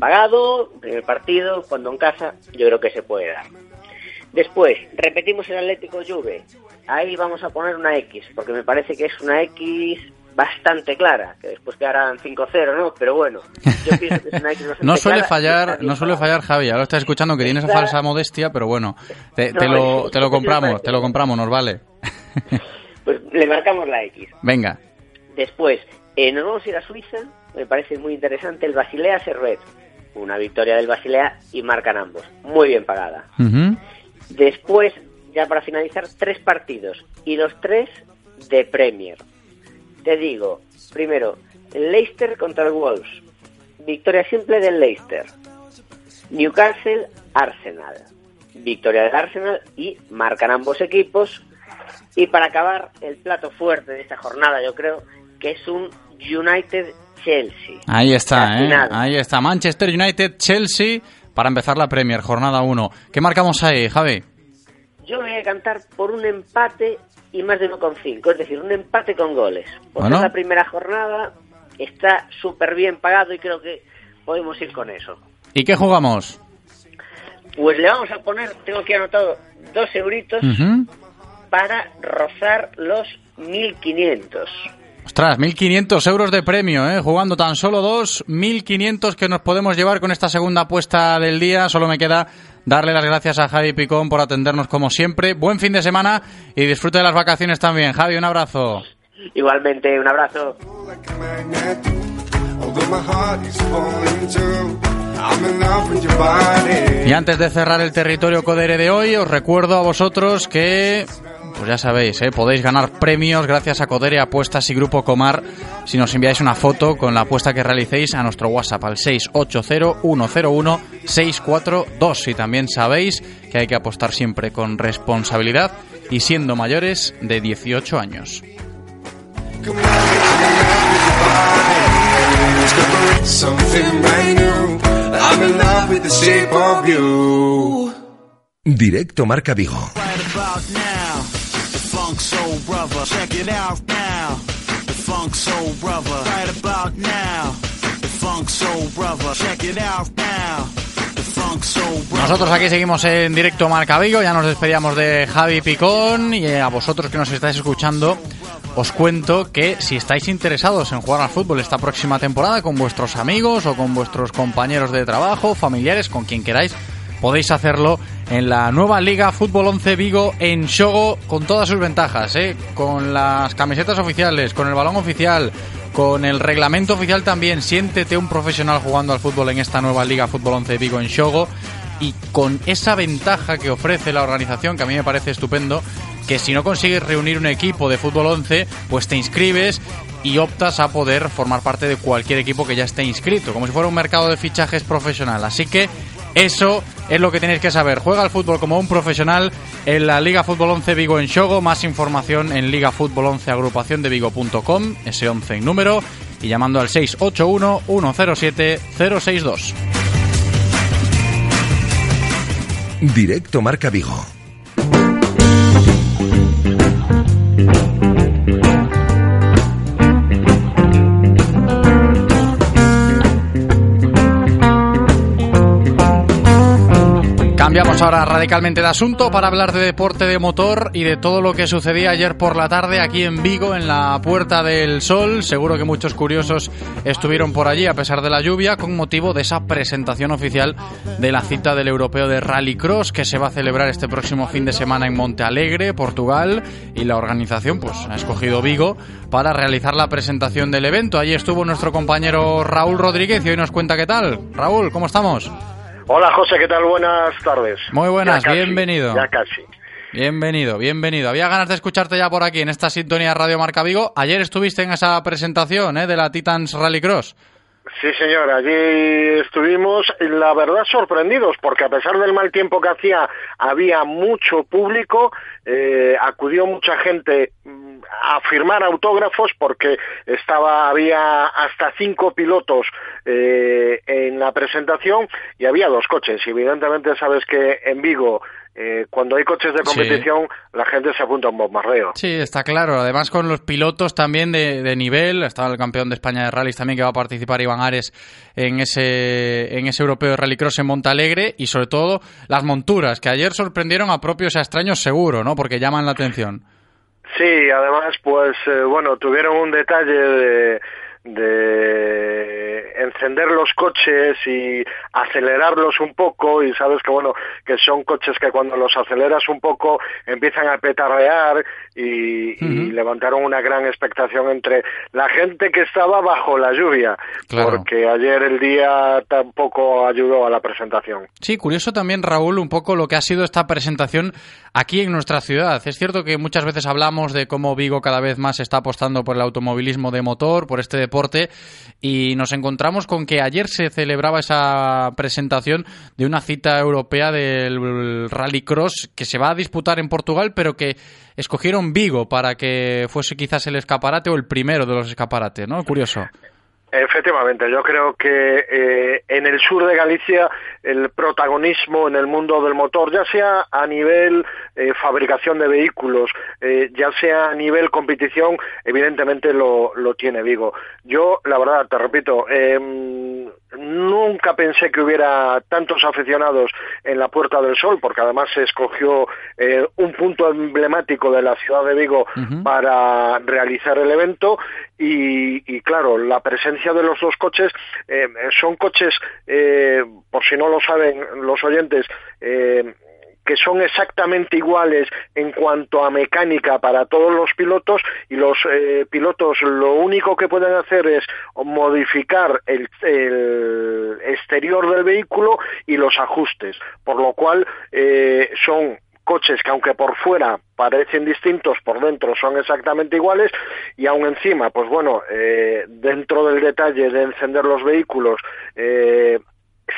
Pagado, primer partido, cuando en casa, yo creo que se puede dar. Después, repetimos el Atlético Juve. Ahí vamos a poner una X, porque me parece que es una X bastante clara, que después quedarán 5-0, ¿no? Pero bueno, yo pienso que es una X No suele clara fallar, no suele fallar Javi. Ahora estás escuchando que tienes esa falsa modestia, pero bueno, te, lo, te lo compramos, te lo compramos, nos vale. Pues le marcamos la X. Venga. Después, eh, nos vamos a ir a Suiza. Me parece muy interesante el Basilea Servet. Una victoria del Basilea y marcan ambos. Muy bien pagada. Después, ya para finalizar, tres partidos. Y los tres de Premier. Te digo, primero, Leicester contra el Wolves. Victoria simple del Leicester. Newcastle, Arsenal. Victoria del Arsenal y marcan ambos equipos. Y para acabar, el plato fuerte de esta jornada, yo creo, que es un United-Chelsea. Ahí está, ¿eh? Ahí está. Manchester United, Chelsea, para empezar la Premier, jornada 1. ¿Qué marcamos ahí, Javi? Yo me voy a cantar por un empate y más de 1,5, es decir, un empate con goles. Porque Bueno. la primera jornada, está súper bien pagado y creo que podemos ir con eso. ¿Y qué jugamos? Pues le vamos a poner, tengo aquí anotado, dos euritos para rozar los 1.500. Ostras, 1.500 euros de premio, ¿eh? Jugando tan solo dos, 1.500 que nos podemos llevar con esta segunda apuesta del día. Solo me queda darle las gracias a Javi Picón por atendernos como siempre. Buen fin de semana y disfrute de las vacaciones también. Javi, un abrazo. Igualmente, un abrazo. Y antes de cerrar el territorio Codere de hoy, os recuerdo a vosotros que, pues ya sabéis, ¿eh? podéis ganar premios gracias a Codere Apuestas y Grupo Comar si nos enviáis una foto con la apuesta que realicéis a nuestro WhatsApp al 680-101-642. Y también sabéis que hay que apostar siempre con responsabilidad y siendo mayores de 18 años. Directo Marca Vigo. Check it out now, the funk. Right about now, the funk. Check it out now. Nosotros aquí seguimos en directo Marca Vigo, ya nos despedíamos de Javi Picón y a vosotros que nos estáis escuchando os cuento que si estáis interesados en jugar al fútbol esta próxima temporada con vuestros amigos o con vuestros compañeros de trabajo, familiares, con quien queráis, podéis hacerlo en la nueva Liga Fútbol 11 Vigo en Shogo con todas sus ventajas, ¿eh? con las camisetas oficiales, con el balón oficial, con el reglamento oficial también. Siéntete un profesional jugando al fútbol en esta nueva Liga Fútbol 11 Vigo en Shogo y con esa ventaja que ofrece la organización, que a mí me parece estupendo, que si no consigues reunir un equipo de fútbol 11, pues te inscribes y optas a poder formar parte de cualquier equipo que ya esté inscrito, como si fuera un mercado de fichajes profesional. Así que eso es lo que tenéis que saber. Juega al fútbol como un profesional en la Liga Fútbol 11 Vigo en Shogo. Más información en Liga Fútbol 11 agrupación de Vigo.com, ese 11 en número, y llamando al 681 107 062. Directo Marca Vigo. Cambiamos ahora radicalmente de asunto para hablar de deporte de motor y de todo lo que sucedía ayer por la tarde aquí en Vigo, en la Puerta del Sol. Seguro que muchos curiosos estuvieron por allí a pesar de la lluvia con motivo de esa presentación oficial de la cita del europeo de Rallycross que se va a celebrar este próximo fin de semana en Monte Alegre, Portugal. Y la organización pues ha escogido Vigo para realizar la presentación del evento. Allí estuvo nuestro compañero Raúl Rodríguez y hoy nos cuenta qué tal. Raúl, ¿cómo estamos? Hola José, ¿qué tal? Buenas tardes. Muy buenas, Ya casi, bienvenido. Ya casi. Bienvenido, bienvenido. Había ganas de escucharte ya por aquí en esta sintonía Radio Marca Vigo. Ayer estuviste en esa presentación ¿eh? de la Titans Rallycross. Sí, señor, allí estuvimos, la verdad, sorprendidos, porque a pesar del mal tiempo que hacía, había mucho público, eh, acudió mucha gente mm, a firmar autógrafos, porque estaba, había hasta cinco pilotos eh, en la presentación y había dos coches. Y evidentemente sabes que en Vigo, eh, cuando hay coches de Sí. competición, la gente se apunta a un bombardeo. Sí, está claro. Además con los pilotos también de, de nivel. Estaba el campeón de España de rallies también que va a participar Iván Ares en ese, en ese europeo de rallycross en Montalegre. Y sobre todo las monturas, que ayer sorprendieron a propios y a extraños seguro, ¿no? Porque llaman la atención. Sí, además, pues eh, bueno, tuvieron un detalle de, de encender los coches y acelerarlos un poco y sabes que bueno que son coches que cuando los aceleras un poco empiezan a petarrear y, y levantaron una gran expectación entre la gente que estaba bajo la lluvia Claro. porque ayer el día tampoco ayudó a la presentación. Sí, curioso también, Raúl, un poco lo que ha sido esta presentación aquí en nuestra ciudad. Es cierto que muchas veces hablamos de cómo Vigo cada vez más está apostando por el automovilismo de motor, por este deporte, y nos encontramos con que ayer se celebraba esa presentación de una cita europea del Rallycross que se va a disputar en Portugal, pero que escogieron Vigo para que fuese quizás el escaparate o el primero de los escaparates, ¿no? Curioso. Efectivamente, yo creo que eh, en el sur de Galicia el protagonismo en el mundo del motor, ya sea a nivel eh, fabricación de vehículos, eh, ya sea a nivel competición, evidentemente lo, lo tiene Vigo. Yo, la verdad, te repito, em, nunca pensé que hubiera tantos aficionados en la Puerta del Sol, porque además se escogió eh, un punto emblemático de la ciudad de Vigo para realizar el evento. Y, y, claro, la presencia de los dos coches eh, son coches, eh, por si no lo saben los oyentes, que son exactamente iguales en cuanto a mecánica para todos los pilotos y los eh, pilotos lo único que pueden hacer es modificar el, exterior del vehículo y los ajustes, por lo cual eh, son coches que aunque por fuera parecen distintos, por dentro son exactamente iguales y aún encima, pues bueno, eh, dentro del detalle de encender los vehículos, eh,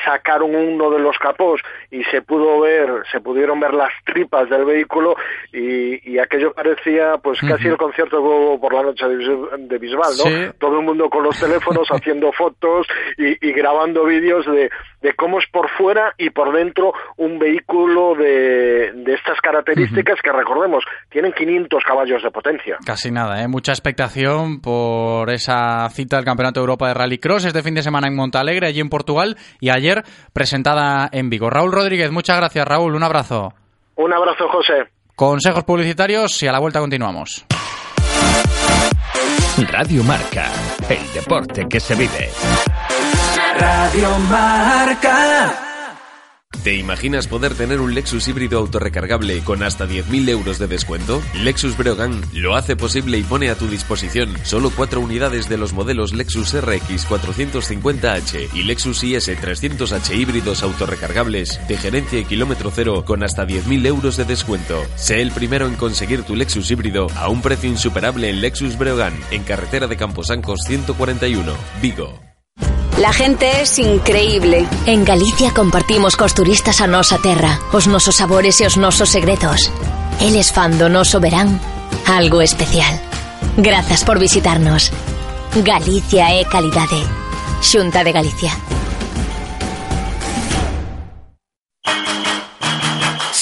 sacaron uno de los capós y se pudo ver, se pudieron ver las tripas del vehículo y, y aquello parecía pues casi el concierto por la noche de, Bis- de Bisbal, ¿no? Sí. Todo el mundo con los teléfonos haciendo fotos y, y grabando vídeos de, de cómo es por fuera y por dentro un vehículo de, de estas características que recordemos, tienen 500 caballos de potencia. Casi nada, ¿eh? mucha expectación por esa cita del Campeonato de Europa de Rallycross este fin de semana en Montalegre, allí en Portugal, y ayer presentada en Vigo. Raúl Rodríguez, muchas gracias, Raúl, un abrazo. Un abrazo, José. Consejos publicitarios y a la vuelta continuamos. Radio Marca, el deporte que se vive. Radio Marca. ¿Te imaginas poder tener un Lexus híbrido autorrecargable con hasta 10.000 euros de descuento? Lexus Breogán lo hace posible y pone a tu disposición solo cuatro unidades de los modelos Lexus RX 450H y Lexus IS 300H híbridos autorrecargables de gerencia y kilómetro cero con hasta 10.000 euros de descuento. Sé el primero en conseguir tu Lexus híbrido a un precio insuperable en Lexus Breogán, en carretera de Camposancos 141, Vigo. La gente es increíble. En Galicia compartimos cos turistas a nosa terra, os nosos sabores e os nosos segredos. Eles fan do noso verán algo especial. Grazas por visitarnos. Galicia é calidade. Xunta de Galicia.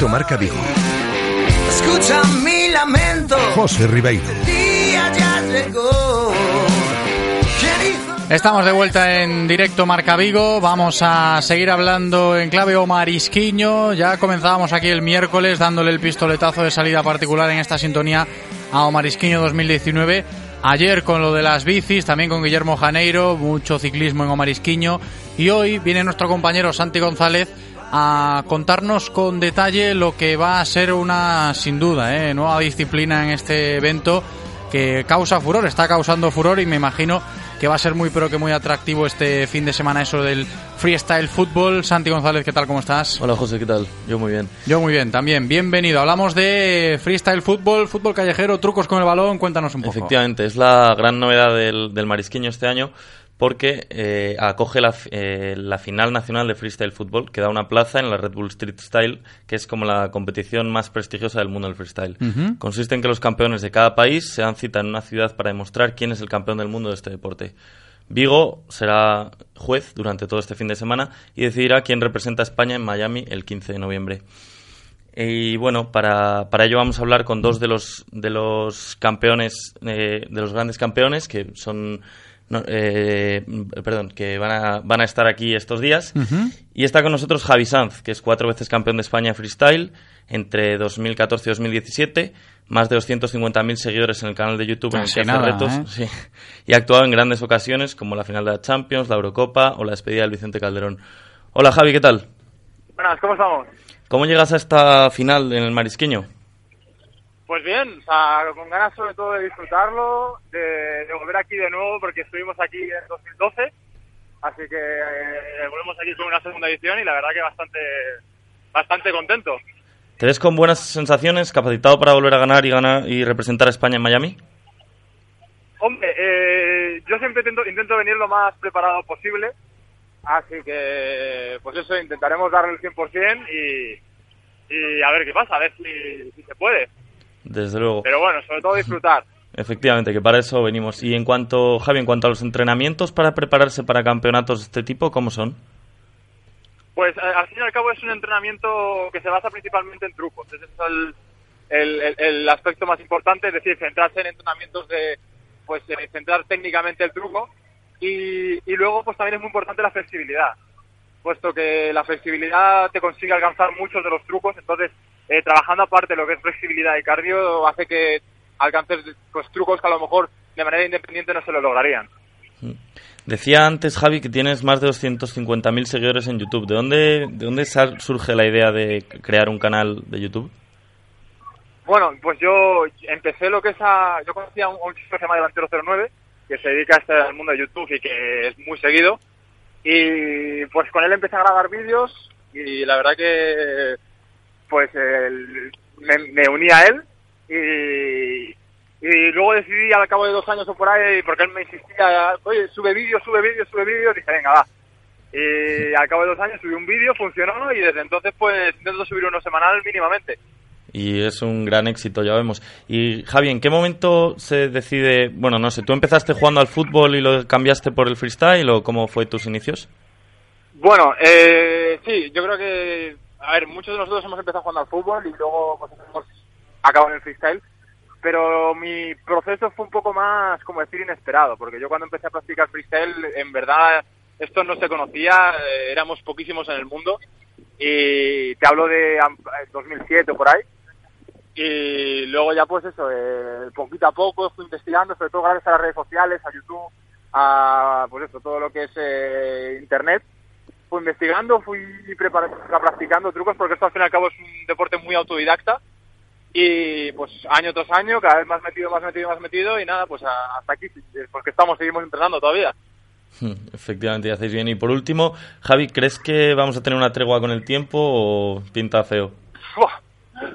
Directo Marca Vigo. escucha mi lamento. José Ribeiro. Estamos de vuelta en directo Marca Vigo. Vamos a seguir hablando en clave Omarisquiño. Ya comenzábamos aquí el miércoles dándole el pistoletazo de salida particular en esta sintonía a Omarisquiño 2019. Ayer con lo de las bicis, también con Guillermo Janeiro, mucho ciclismo en Omarisquiño. Y hoy viene nuestro compañero Santi González a contarnos con detalle lo que va a ser una, sin duda, ¿eh? nueva disciplina en este evento que causa furor, está causando furor y me imagino que va a ser muy pero que muy atractivo este fin de semana eso del freestyle fútbol. Santi González, ¿qué tal? ¿Cómo estás? Hola José, ¿qué tal? Yo muy bien. Yo muy bien, también. Bienvenido. Hablamos de freestyle fútbol, fútbol callejero, trucos con el balón. Cuéntanos un poco. Efectivamente, es la gran novedad del, del Marisquiño este año porque eh, acoge la, eh, la, final nacional de freestyle fútbol que da una plaza en la Red Bull Street Style, que es como la competición más prestigiosa del mundo del freestyle. Uh -huh. Consiste en que los campeones de cada país se dan cita en una ciudad para demostrar quién es el campeón del mundo de este deporte. Vigo será juez durante todo este fin de semana y decidirá quién representa a España en Miami el 15 de noviembre. Y bueno, para, para ello vamos a hablar con dos de los, de los campeones, eh, de los grandes campeones, que son no, eh, perdón, que van a, van a estar aquí estos días. Uh -huh. Y está con nosotros Javi Sanz, que es cuatro veces campeón de España freestyle entre 2014 y 2017, más de 250.000 seguidores en el canal de YouTube en el que hace nada, retos. ¿eh? Sí. Y ha actuado en grandes ocasiones como la final de la Champions, la Eurocopa o la despedida del Vicente Calderón. Hola Javi, ¿qué tal? Buenas, ¿cómo estamos? ¿Cómo llegas a esta final en el Marisqueño? Pues bien, o sea, con ganas sobre todo de disfrutarlo, de, de, volver aquí de nuevo, porque estuvimos aquí en 2012, así que eh, volvemos aquí con una segunda edición y la verdad que bastante, bastante contento. ¿Te ves con buenas sensaciones, capacitado para volver a ganar y ganar y representar a España en Miami? Hombre, eh, yo siempre intento, intento venir lo más preparado posible, así que pues eso, intentaremos darle el 100% y, y a ver qué pasa, a ver si, si se puede. Desde luego. Pero bueno, sobre todo disfrutar. Efectivamente, que para eso venimos. Y en cuanto, Javi, en cuanto a los entrenamientos para prepararse para campeonatos de este tipo, ¿cómo son? Pues al fin y al cabo es un entrenamiento que se basa principalmente en trucos. Ese es el, el, el, el aspecto más importante, es decir, centrarse en entrenamientos de, pues, eh, centrar técnicamente el truco. Y, y luego, pues también es muy importante la flexibilidad, puesto que la flexibilidad te consigue alcanzar muchos de los trucos, entonces eh, trabajando aparte lo que es flexibilidad y cardio hace que alcances pues, trucos que a lo mejor de manera independiente no se lo lograrían. Decía antes, Javi, que tienes más de 250.000 seguidores en YouTube. ¿De dónde, ¿De dónde surge la idea de crear un canal de YouTube? Bueno, pues yo empecé lo que es a... Yo conocía a un, a un chico que se llama Delantero 09, que se dedica a este, al mundo de YouTube y que es muy seguido. Y pues con él empecé a grabar vídeos y la verdad que pues el- me, me uní a él y, y luego decidí al cabo de dos años o por ahí, porque él me insistía, oye, sube vídeos, sube vídeos, sube vídeos, dije, venga, va. Y al cabo de dos años subí un vídeo, funcionó y desde entonces pues intento subir uno semanal mínimamente. Y es un gran éxito, ya vemos. Y Javi, ¿en qué momento se decide, bueno, no sé, ¿tú empezaste jugando al fútbol y lo cambiaste por el freestyle o cómo fue tus inicios? Bueno, eh, sí, yo creo que, a ver, muchos de nosotros hemos empezado jugando al fútbol y luego pues, hemos en el freestyle, pero mi proceso fue un poco más, como decir, inesperado, porque yo cuando empecé a practicar freestyle, en verdad, esto no se conocía, eh, éramos poquísimos en el mundo, y te hablo de am- 2007 o por ahí, y luego ya pues eso, eh, poquito a poco fui investigando, sobre todo gracias a las redes sociales, a YouTube, a pues eso, todo lo que es eh, internet, fui investigando, fui practicando trucos, porque esto al fin y al cabo es un deporte muy autodidacta. Y pues año tras año, cada vez más metido, más metido, más metido, y nada, pues hasta aquí, porque estamos, seguimos entrenando todavía. Hmm, Efectivamente, y hacéis bien. Y por último, Javi, ¿crees que vamos a tener una tregua con el tiempo o pinta feo?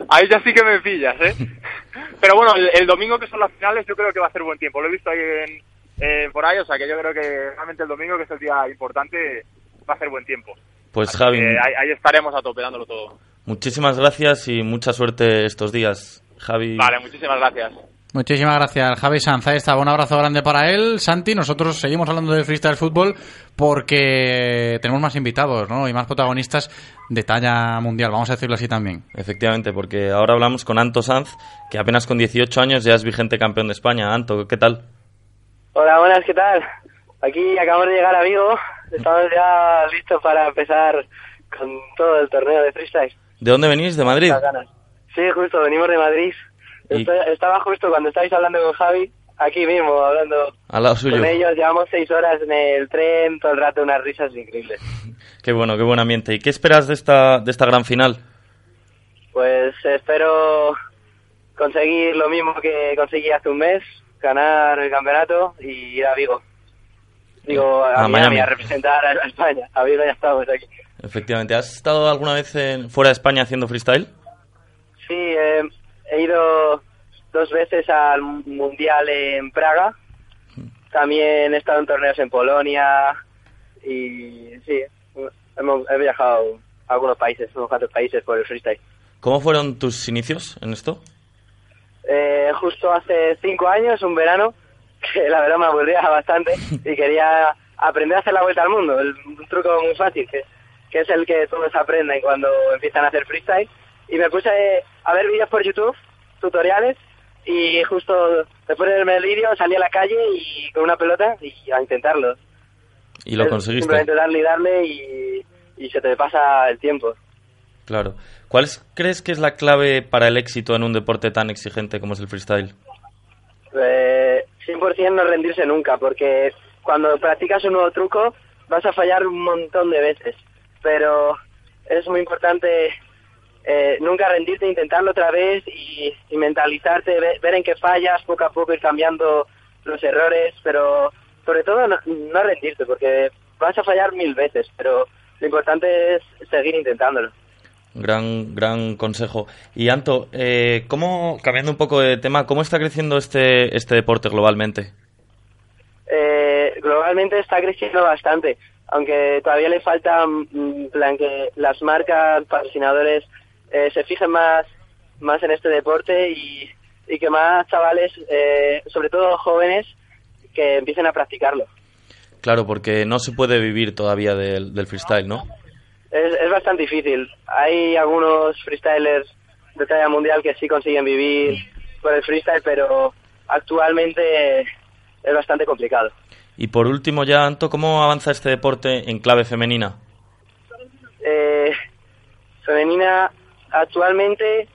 Ahí ya sí que me pillas, ¿eh? Pero bueno, el, el domingo que son las finales, yo creo que va a ser buen tiempo. Lo he visto ahí en, eh, por ahí, o sea que yo creo que realmente el domingo, que es el día importante, va a ser buen tiempo. Pues Javi, ahí, ahí estaremos a tope dándolo todo. muchísimas gracias y mucha suerte estos días. Javi. Vale, muchísimas gracias. Muchísimas gracias, Javi Sanz. Ahí está, un abrazo grande para él. Santi, nosotros seguimos hablando de freestyle fútbol porque tenemos más invitados ¿no? y más protagonistas de talla mundial, vamos a decirlo así también. Efectivamente, porque ahora hablamos con Anto Sanz, que apenas con 18 años ya es vigente campeón de España. Anto, ¿qué tal? Hola, buenas, ¿qué tal? Aquí acabamos de llegar a Vigo, estamos ya listos para empezar con todo el torneo de freestyle. ¿De dónde venís? ¿De Madrid? Sí, justo, venimos de Madrid. Y- Estoy- estaba justo cuando estáis hablando con Javi, aquí mismo, hablando Al lado suyo. con ellos. Llevamos seis horas en el tren, todo el rato unas risas increíbles. Qué bueno, qué buen ambiente. ¿Y qué esperas de esta, de esta gran final? Pues espero conseguir lo mismo que conseguí hace un mes, ganar el campeonato y ir a Vigo. Digo, a, A Miami, Miami. a representar a España. A Vigo ya estamos aquí. Efectivamente. ¿Has estado alguna vez en- fuera de España haciendo freestyle? Sí, eh, he ido dos veces al Mundial en Praga. También he estado en torneos en Polonia. Y sí, hemos, he viajado a algunos países, unos cuantos países por el freestyle. ¿Cómo fueron tus inicios en esto? Eh, justo hace cinco años, un verano, que la verdad me aburría bastante y quería aprender a hacer la vuelta al mundo. El- un truco muy fácil, que, que es el que todos aprenden cuando empiezan a hacer freestyle. Y me puse a ver vídeos por YouTube, tutoriales, y justo después de verme el vídeo salí a la calle y con una pelota y a intentarlo. Y lo Es conseguiste. Simplemente darle y darle y, y se te pasa el tiempo. Claro. ¿Cuál es- crees que es la clave para el éxito en un deporte tan exigente como es el freestyle? Eh, 100% no rendirse nunca, porque cuando practicas un nuevo truco vas a fallar un montón de veces, pero es muy importante eh, nunca rendirte, intentarlo otra vez y, mentalizarte, ve- ver, en qué fallas, poco a poco ir cambiando los errores, pero sobre todo no, no rendirte, porque vas a fallar mil veces, pero lo importante es seguir intentándolo. Gran, gran consejo. Y Anto, eh, ¿cómo, cambiando un poco de tema, cómo está creciendo este, este deporte globalmente? eh, globalmente está creciendo bastante, aunque todavía le falta mm, plan que las marcas, patrocinadores eh, se fijen más, más en este deporte y, y que más chavales, eh, sobre todo jóvenes, que empiecen a practicarlo. Claro, porque no se puede vivir todavía del, del freestyle, ¿no? Es, es bastante difícil. Hay algunos freestylers de talla mundial que sí consiguen vivir por el freestyle, pero actualmente es bastante complicado. Y por último ya, Anto, ¿cómo avanza este deporte en clave femenina? Eh, femenina, actualmente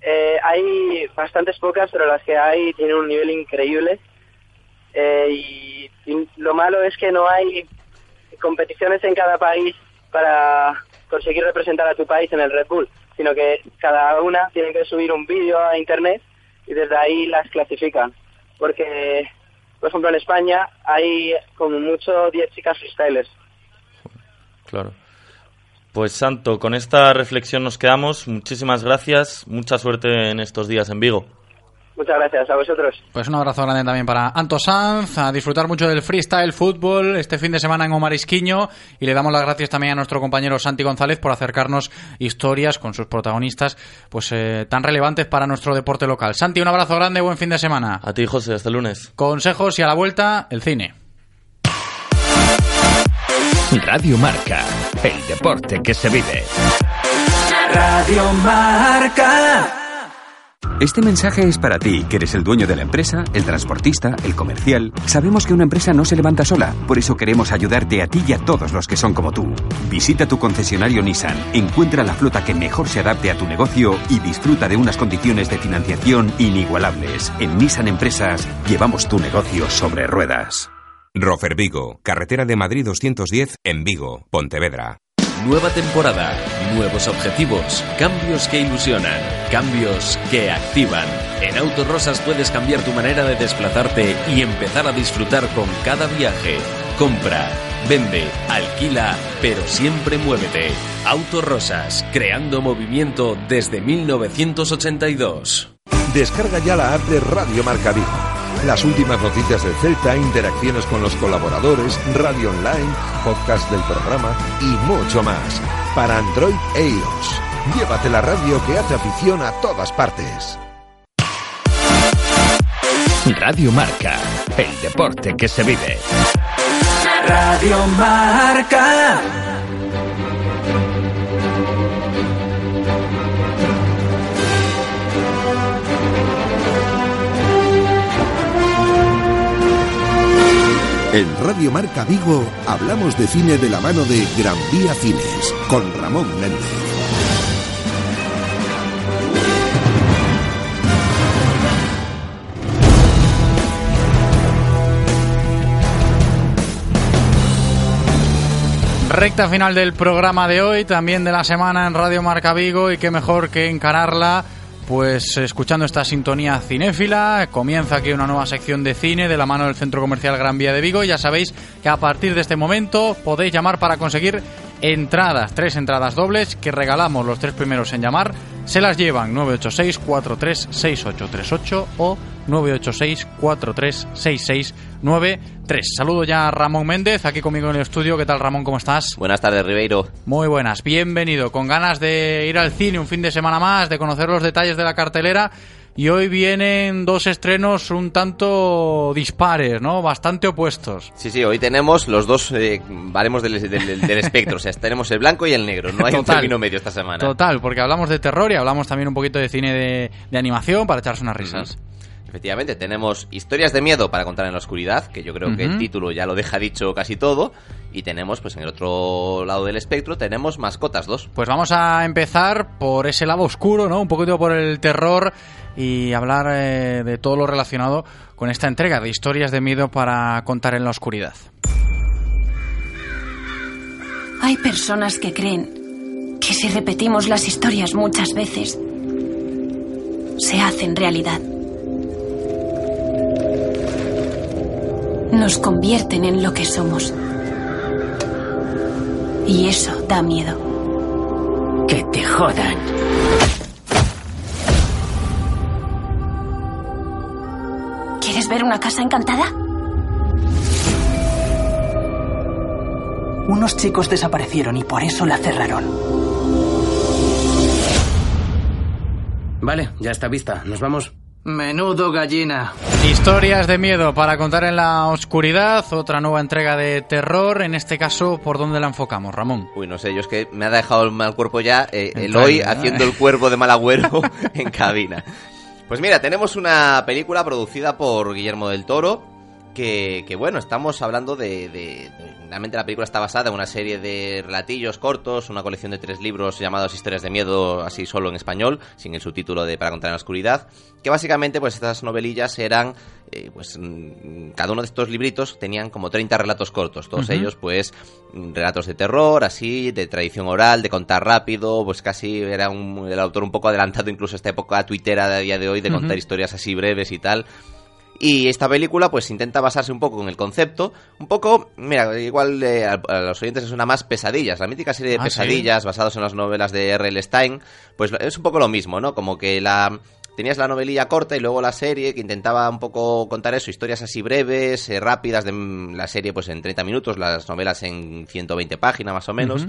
eh, hay bastantes pocas, pero las que hay tienen un nivel increíble. Eh, y, y lo malo es que no hay competiciones en cada país para conseguir representar a tu país en el Red Bull. sino que cada una tiene que subir un vídeo a internet y desde ahí las clasifican. Porque, por ejemplo, en España hay como mucho 10 chicas freestylers. Claro. Pues Santo, con esta reflexión nos quedamos. Muchísimas gracias. Mucha suerte en estos días en Vigo. Muchas gracias a vosotros. Pues un abrazo grande también para Anto Sanz, a disfrutar mucho del freestyle fútbol este fin de semana en Omarisquiño y le damos las gracias también a nuestro compañero Santi González por acercarnos historias con sus protagonistas pues eh, tan relevantes para nuestro deporte local. Santi, un abrazo grande, buen fin de semana. A ti, José, hasta el lunes. Consejos y a la vuelta, el cine. Radio Marca, el deporte que se vive. Radio Marca. Este mensaje es para ti, que eres el dueño de la empresa, el transportista, el comercial. Sabemos que una empresa no se levanta sola, por eso queremos ayudarte a ti y a todos los que son como tú. Visita tu concesionario Nissan, encuentra la flota que mejor se adapte a tu negocio y disfruta de unas condiciones de financiación inigualables. En Nissan Empresas llevamos tu negocio sobre ruedas. Rofer Vigo, carretera de Madrid 210 en Vigo, Pontevedra. Nueva temporada, nuevos objetivos, cambios que ilusionan, cambios que activan. En Autos Rosas puedes cambiar tu manera de desplazarte y empezar a disfrutar con cada viaje. Compra, vende, alquila, pero siempre muévete. Autos Rosas, creando movimiento desde 1982. Descarga ya la app de Radio Marca. Las últimas noticias del Celta, interacciones con los colaboradores, radio online, podcast del programa y mucho más. Para Android e iOS. Llévate la radio que hace afición a todas partes. Radio Marca, el deporte que se vive. Radio Marca. En Radio Marca Vigo hablamos de cine de la mano de Gran Vía Cines con Ramón Méndez. Recta final del programa de hoy, también de la semana en Radio Marca Vigo y qué mejor que encararla pues escuchando esta sintonía cinéfila, comienza aquí una nueva sección de cine de la mano del Centro Comercial Gran Vía de Vigo. Ya sabéis que a partir de este momento podéis llamar para conseguir entradas, tres entradas dobles que regalamos los tres primeros en llamar. Se las llevan 986 436838 o 986 436693. Saludo ya a Ramón Méndez, aquí conmigo en el estudio. ¿Qué tal, Ramón? ¿Cómo estás? Buenas tardes, Ribeiro. Muy buenas, bienvenido. Con ganas de ir al cine un fin de semana más, de conocer los detalles de la cartelera. Y hoy vienen dos estrenos un tanto dispares, ¿no? Bastante opuestos. Sí, sí, hoy tenemos los dos eh, baremos del, del- del espectro. O sea, tenemos el blanco y el negro. No hay un Total. término medio esta semana. Total, porque hablamos de terror y hablamos también un poquito de cine de, de animación para echarse unas risas. Efectivamente, tenemos historias de miedo para contar en la oscuridad, que yo creo que el título ya lo deja dicho casi todo. Y tenemos, pues en el otro lado del espectro, tenemos Mascotas 2. Pues vamos a empezar por ese lado oscuro, ¿no? Un poquito por el terror y hablar eh, de todo lo relacionado con esta entrega de historias de miedo para contar en la oscuridad. Hay personas que creen que si repetimos las historias muchas veces, se hacen realidad. Nos convierten en lo que somos. Y eso da miedo. Que te jodan. ¿Quieres ver una casa encantada? Unos chicos desaparecieron y por eso la cerraron. Vale, ya está vista. Nos vamos. Menudo gallina. Historias de miedo para contar en la oscuridad, otra nueva entrega de terror, en este caso, ¿por dónde la enfocamos, Ramón? Uy, no sé, yo es que me ha dejado el mal cuerpo ya eh, Eloy plan, ¿no? haciendo el cuerpo de mal agüero en cabina. Pues mira, tenemos una película producida por Guillermo del Toro que, que, bueno, estamos hablando de, de, de, Realmente la película está basada en una serie de relatillos cortos, una colección de tres libros llamados Historias de Miedo, así solo en español, sin el subtítulo de Para contar en la oscuridad, que básicamente pues estas novelillas eran, eh, pues mm, cada uno de estos libritos tenían como 30 relatos cortos, todos ellos pues relatos de terror, así, de tradición oral, de contar rápido, pues casi era un, el autor un poco adelantado incluso a esta época tuitera de a día de hoy de contar historias así breves y tal. Y esta película pues intenta basarse un poco en el concepto, un poco, mira, igual eh, a, a los oyentes es una más pesadillas, la mítica serie de Ah, ¿sí? pesadillas basados en las novelas de R.L. Stein, pues es un poco lo mismo, ¿no? Como que la tenías la novelilla corta y luego la serie que intentaba un poco contar eso, historias así breves, eh, rápidas de mm, la serie pues en 30 minutos, las novelas en 120 páginas más o menos.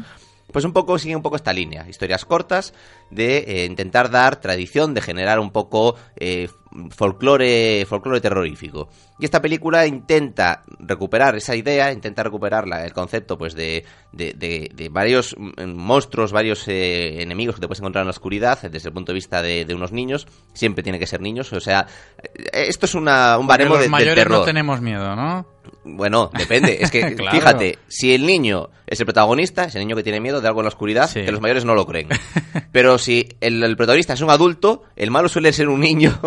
Pues un poco sigue un poco esta línea, historias cortas de eh, intentar dar tradición, de generar un poco eh, folclore, folclore terrorífico. Y esta película intenta recuperar esa idea, intenta recuperar la- el concepto pues de, de, de- de varios mm, monstruos, varios eh, enemigos que te puedes encontrar en la oscuridad desde el punto de vista de, unos niños. Siempre tiene que ser niños, o sea, eh, esto es una, un baremo de, mayores terror. no tenemos miedo, ¿no? Bueno, depende. Es que, Claro. fíjate, si el niño es el protagonista, es el niño que tiene miedo de algo en la oscuridad, que los mayores no lo creen. Pero si el, el protagonista es un adulto, el malo suele ser un niño.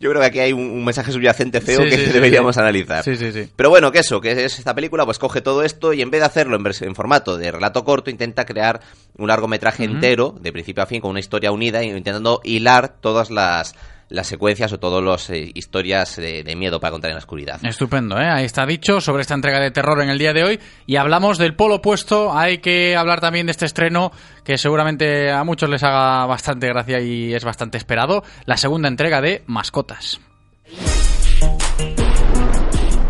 Yo creo que aquí hay un, un mensaje subyacente feo Sí, que sí, deberíamos sí. analizar. Sí, sí, sí. Pero bueno, que eso, que es esta película, pues coge todo esto y en vez de hacerlo en, en formato de relato corto, intenta crear un largometraje entero, de principio a fin, con una historia unida, intentando hilar todas las, las secuencias o todas las eh, historias de, de miedo para contar en la oscuridad. Estupendo, ¿eh? Ahí está dicho sobre esta entrega de terror en el día de hoy. Y hablamos del polo opuesto. Hay que hablar también de este estreno que seguramente a muchos les haga bastante gracia y es bastante esperado. La segunda entrega de Mascotas.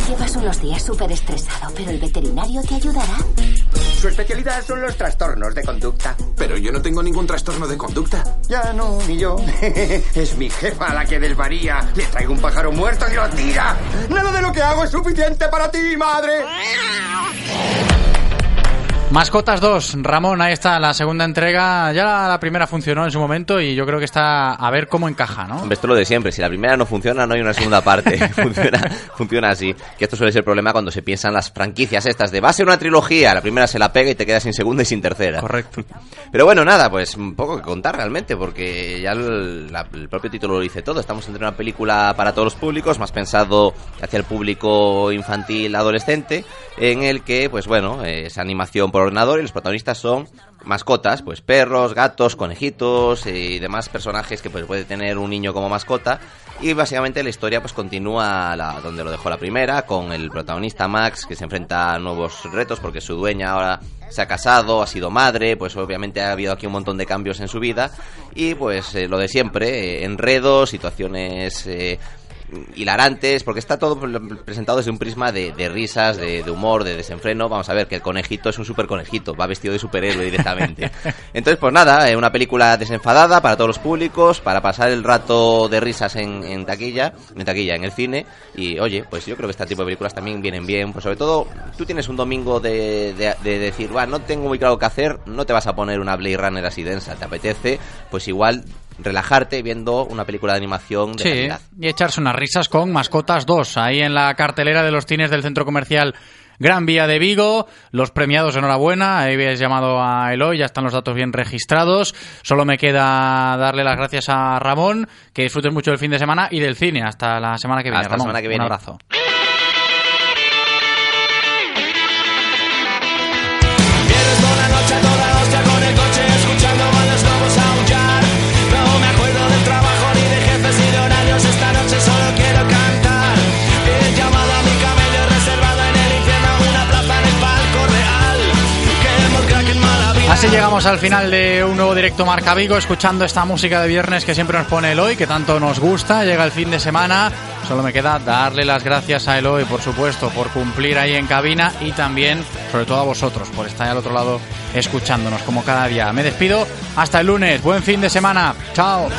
Llevas unos días súper estresado, pero el veterinario te ayudará. Su especialidad son los trastornos de conducta. Pero yo no tengo ningún trastorno de conducta. Ya no, ni yo. es mi jefa la que desvaría. Le traigo un pájaro muerto y lo tira. Nada de lo que hago es suficiente para ti, madre. Mascotas 2, Ramón, ahí está la segunda entrega. Ya la, la primera funcionó en su momento y yo creo que está a ver cómo encaja, ¿no? Hombre, esto es lo de siempre. Si la primera no funciona, no hay una segunda parte. funciona, funciona así. Que esto suele ser el problema cuando se piensan las franquicias estas de va a ser una trilogía. La primera se la pega y te quedas sin segunda y sin tercera. Correcto. Pero bueno, nada, pues un poco que contar realmente, porque ya el, la- el propio título lo dice todo. Estamos entre una película para todos los públicos, más pensado hacia el público infantil, adolescente, en el que, pues bueno, eh, es animación por ordenador y los protagonistas son mascotas, pues perros, gatos, conejitos y demás personajes que pues puede tener un niño como mascota. Y básicamente la historia pues continúa la- donde lo dejó la primera, con el protagonista Max que se enfrenta a nuevos retos porque su dueña ahora se ha casado, ha sido madre, pues obviamente ha habido aquí un montón de cambios en su vida y pues eh, lo de siempre, eh, enredos, situaciones eh, hilarantes, porque está todo presentado desde un prisma de, de risas, de, de humor, de desenfreno. Vamos a ver que el conejito es un super conejito, va vestido de superhéroe directamente. Entonces, pues nada, eh, una película desenfadada para todos los públicos, para pasar el rato de risas en, en taquilla, en taquilla, en el cine. Y oye, pues yo creo que este tipo de películas también vienen bien, pues sobre todo tú tienes un domingo de, de, de decir, va, no tengo muy claro qué hacer, no te vas a poner una Blade Runner así densa, te apetece, pues igual relajarte viendo una película de animación de Sí, calidad. y echarse unas risas con Mascotas 2, ahí en la cartelera de los cines del centro comercial Gran Vía de Vigo. Los premiados, enhorabuena. Ahí habéis llamado a Eloy, ya están los datos bien registrados. Solo me queda darle las gracias a Ramón, que disfrutes mucho del fin de semana y del cine. Hasta la semana que viene, Hasta la semana que viene. Un abrazo. Así llegamos al final de un nuevo directo Marca Vigo, escuchando esta música de viernes que siempre nos pone Eloy, que tanto nos gusta. Llega el fin de semana. Solo me queda darle las gracias a Eloy, por supuesto, por cumplir ahí en cabina y también, sobre todo a vosotros, por estar al otro lado escuchándonos como cada día. Me despido. Hasta el lunes. Buen fin de semana. Chao.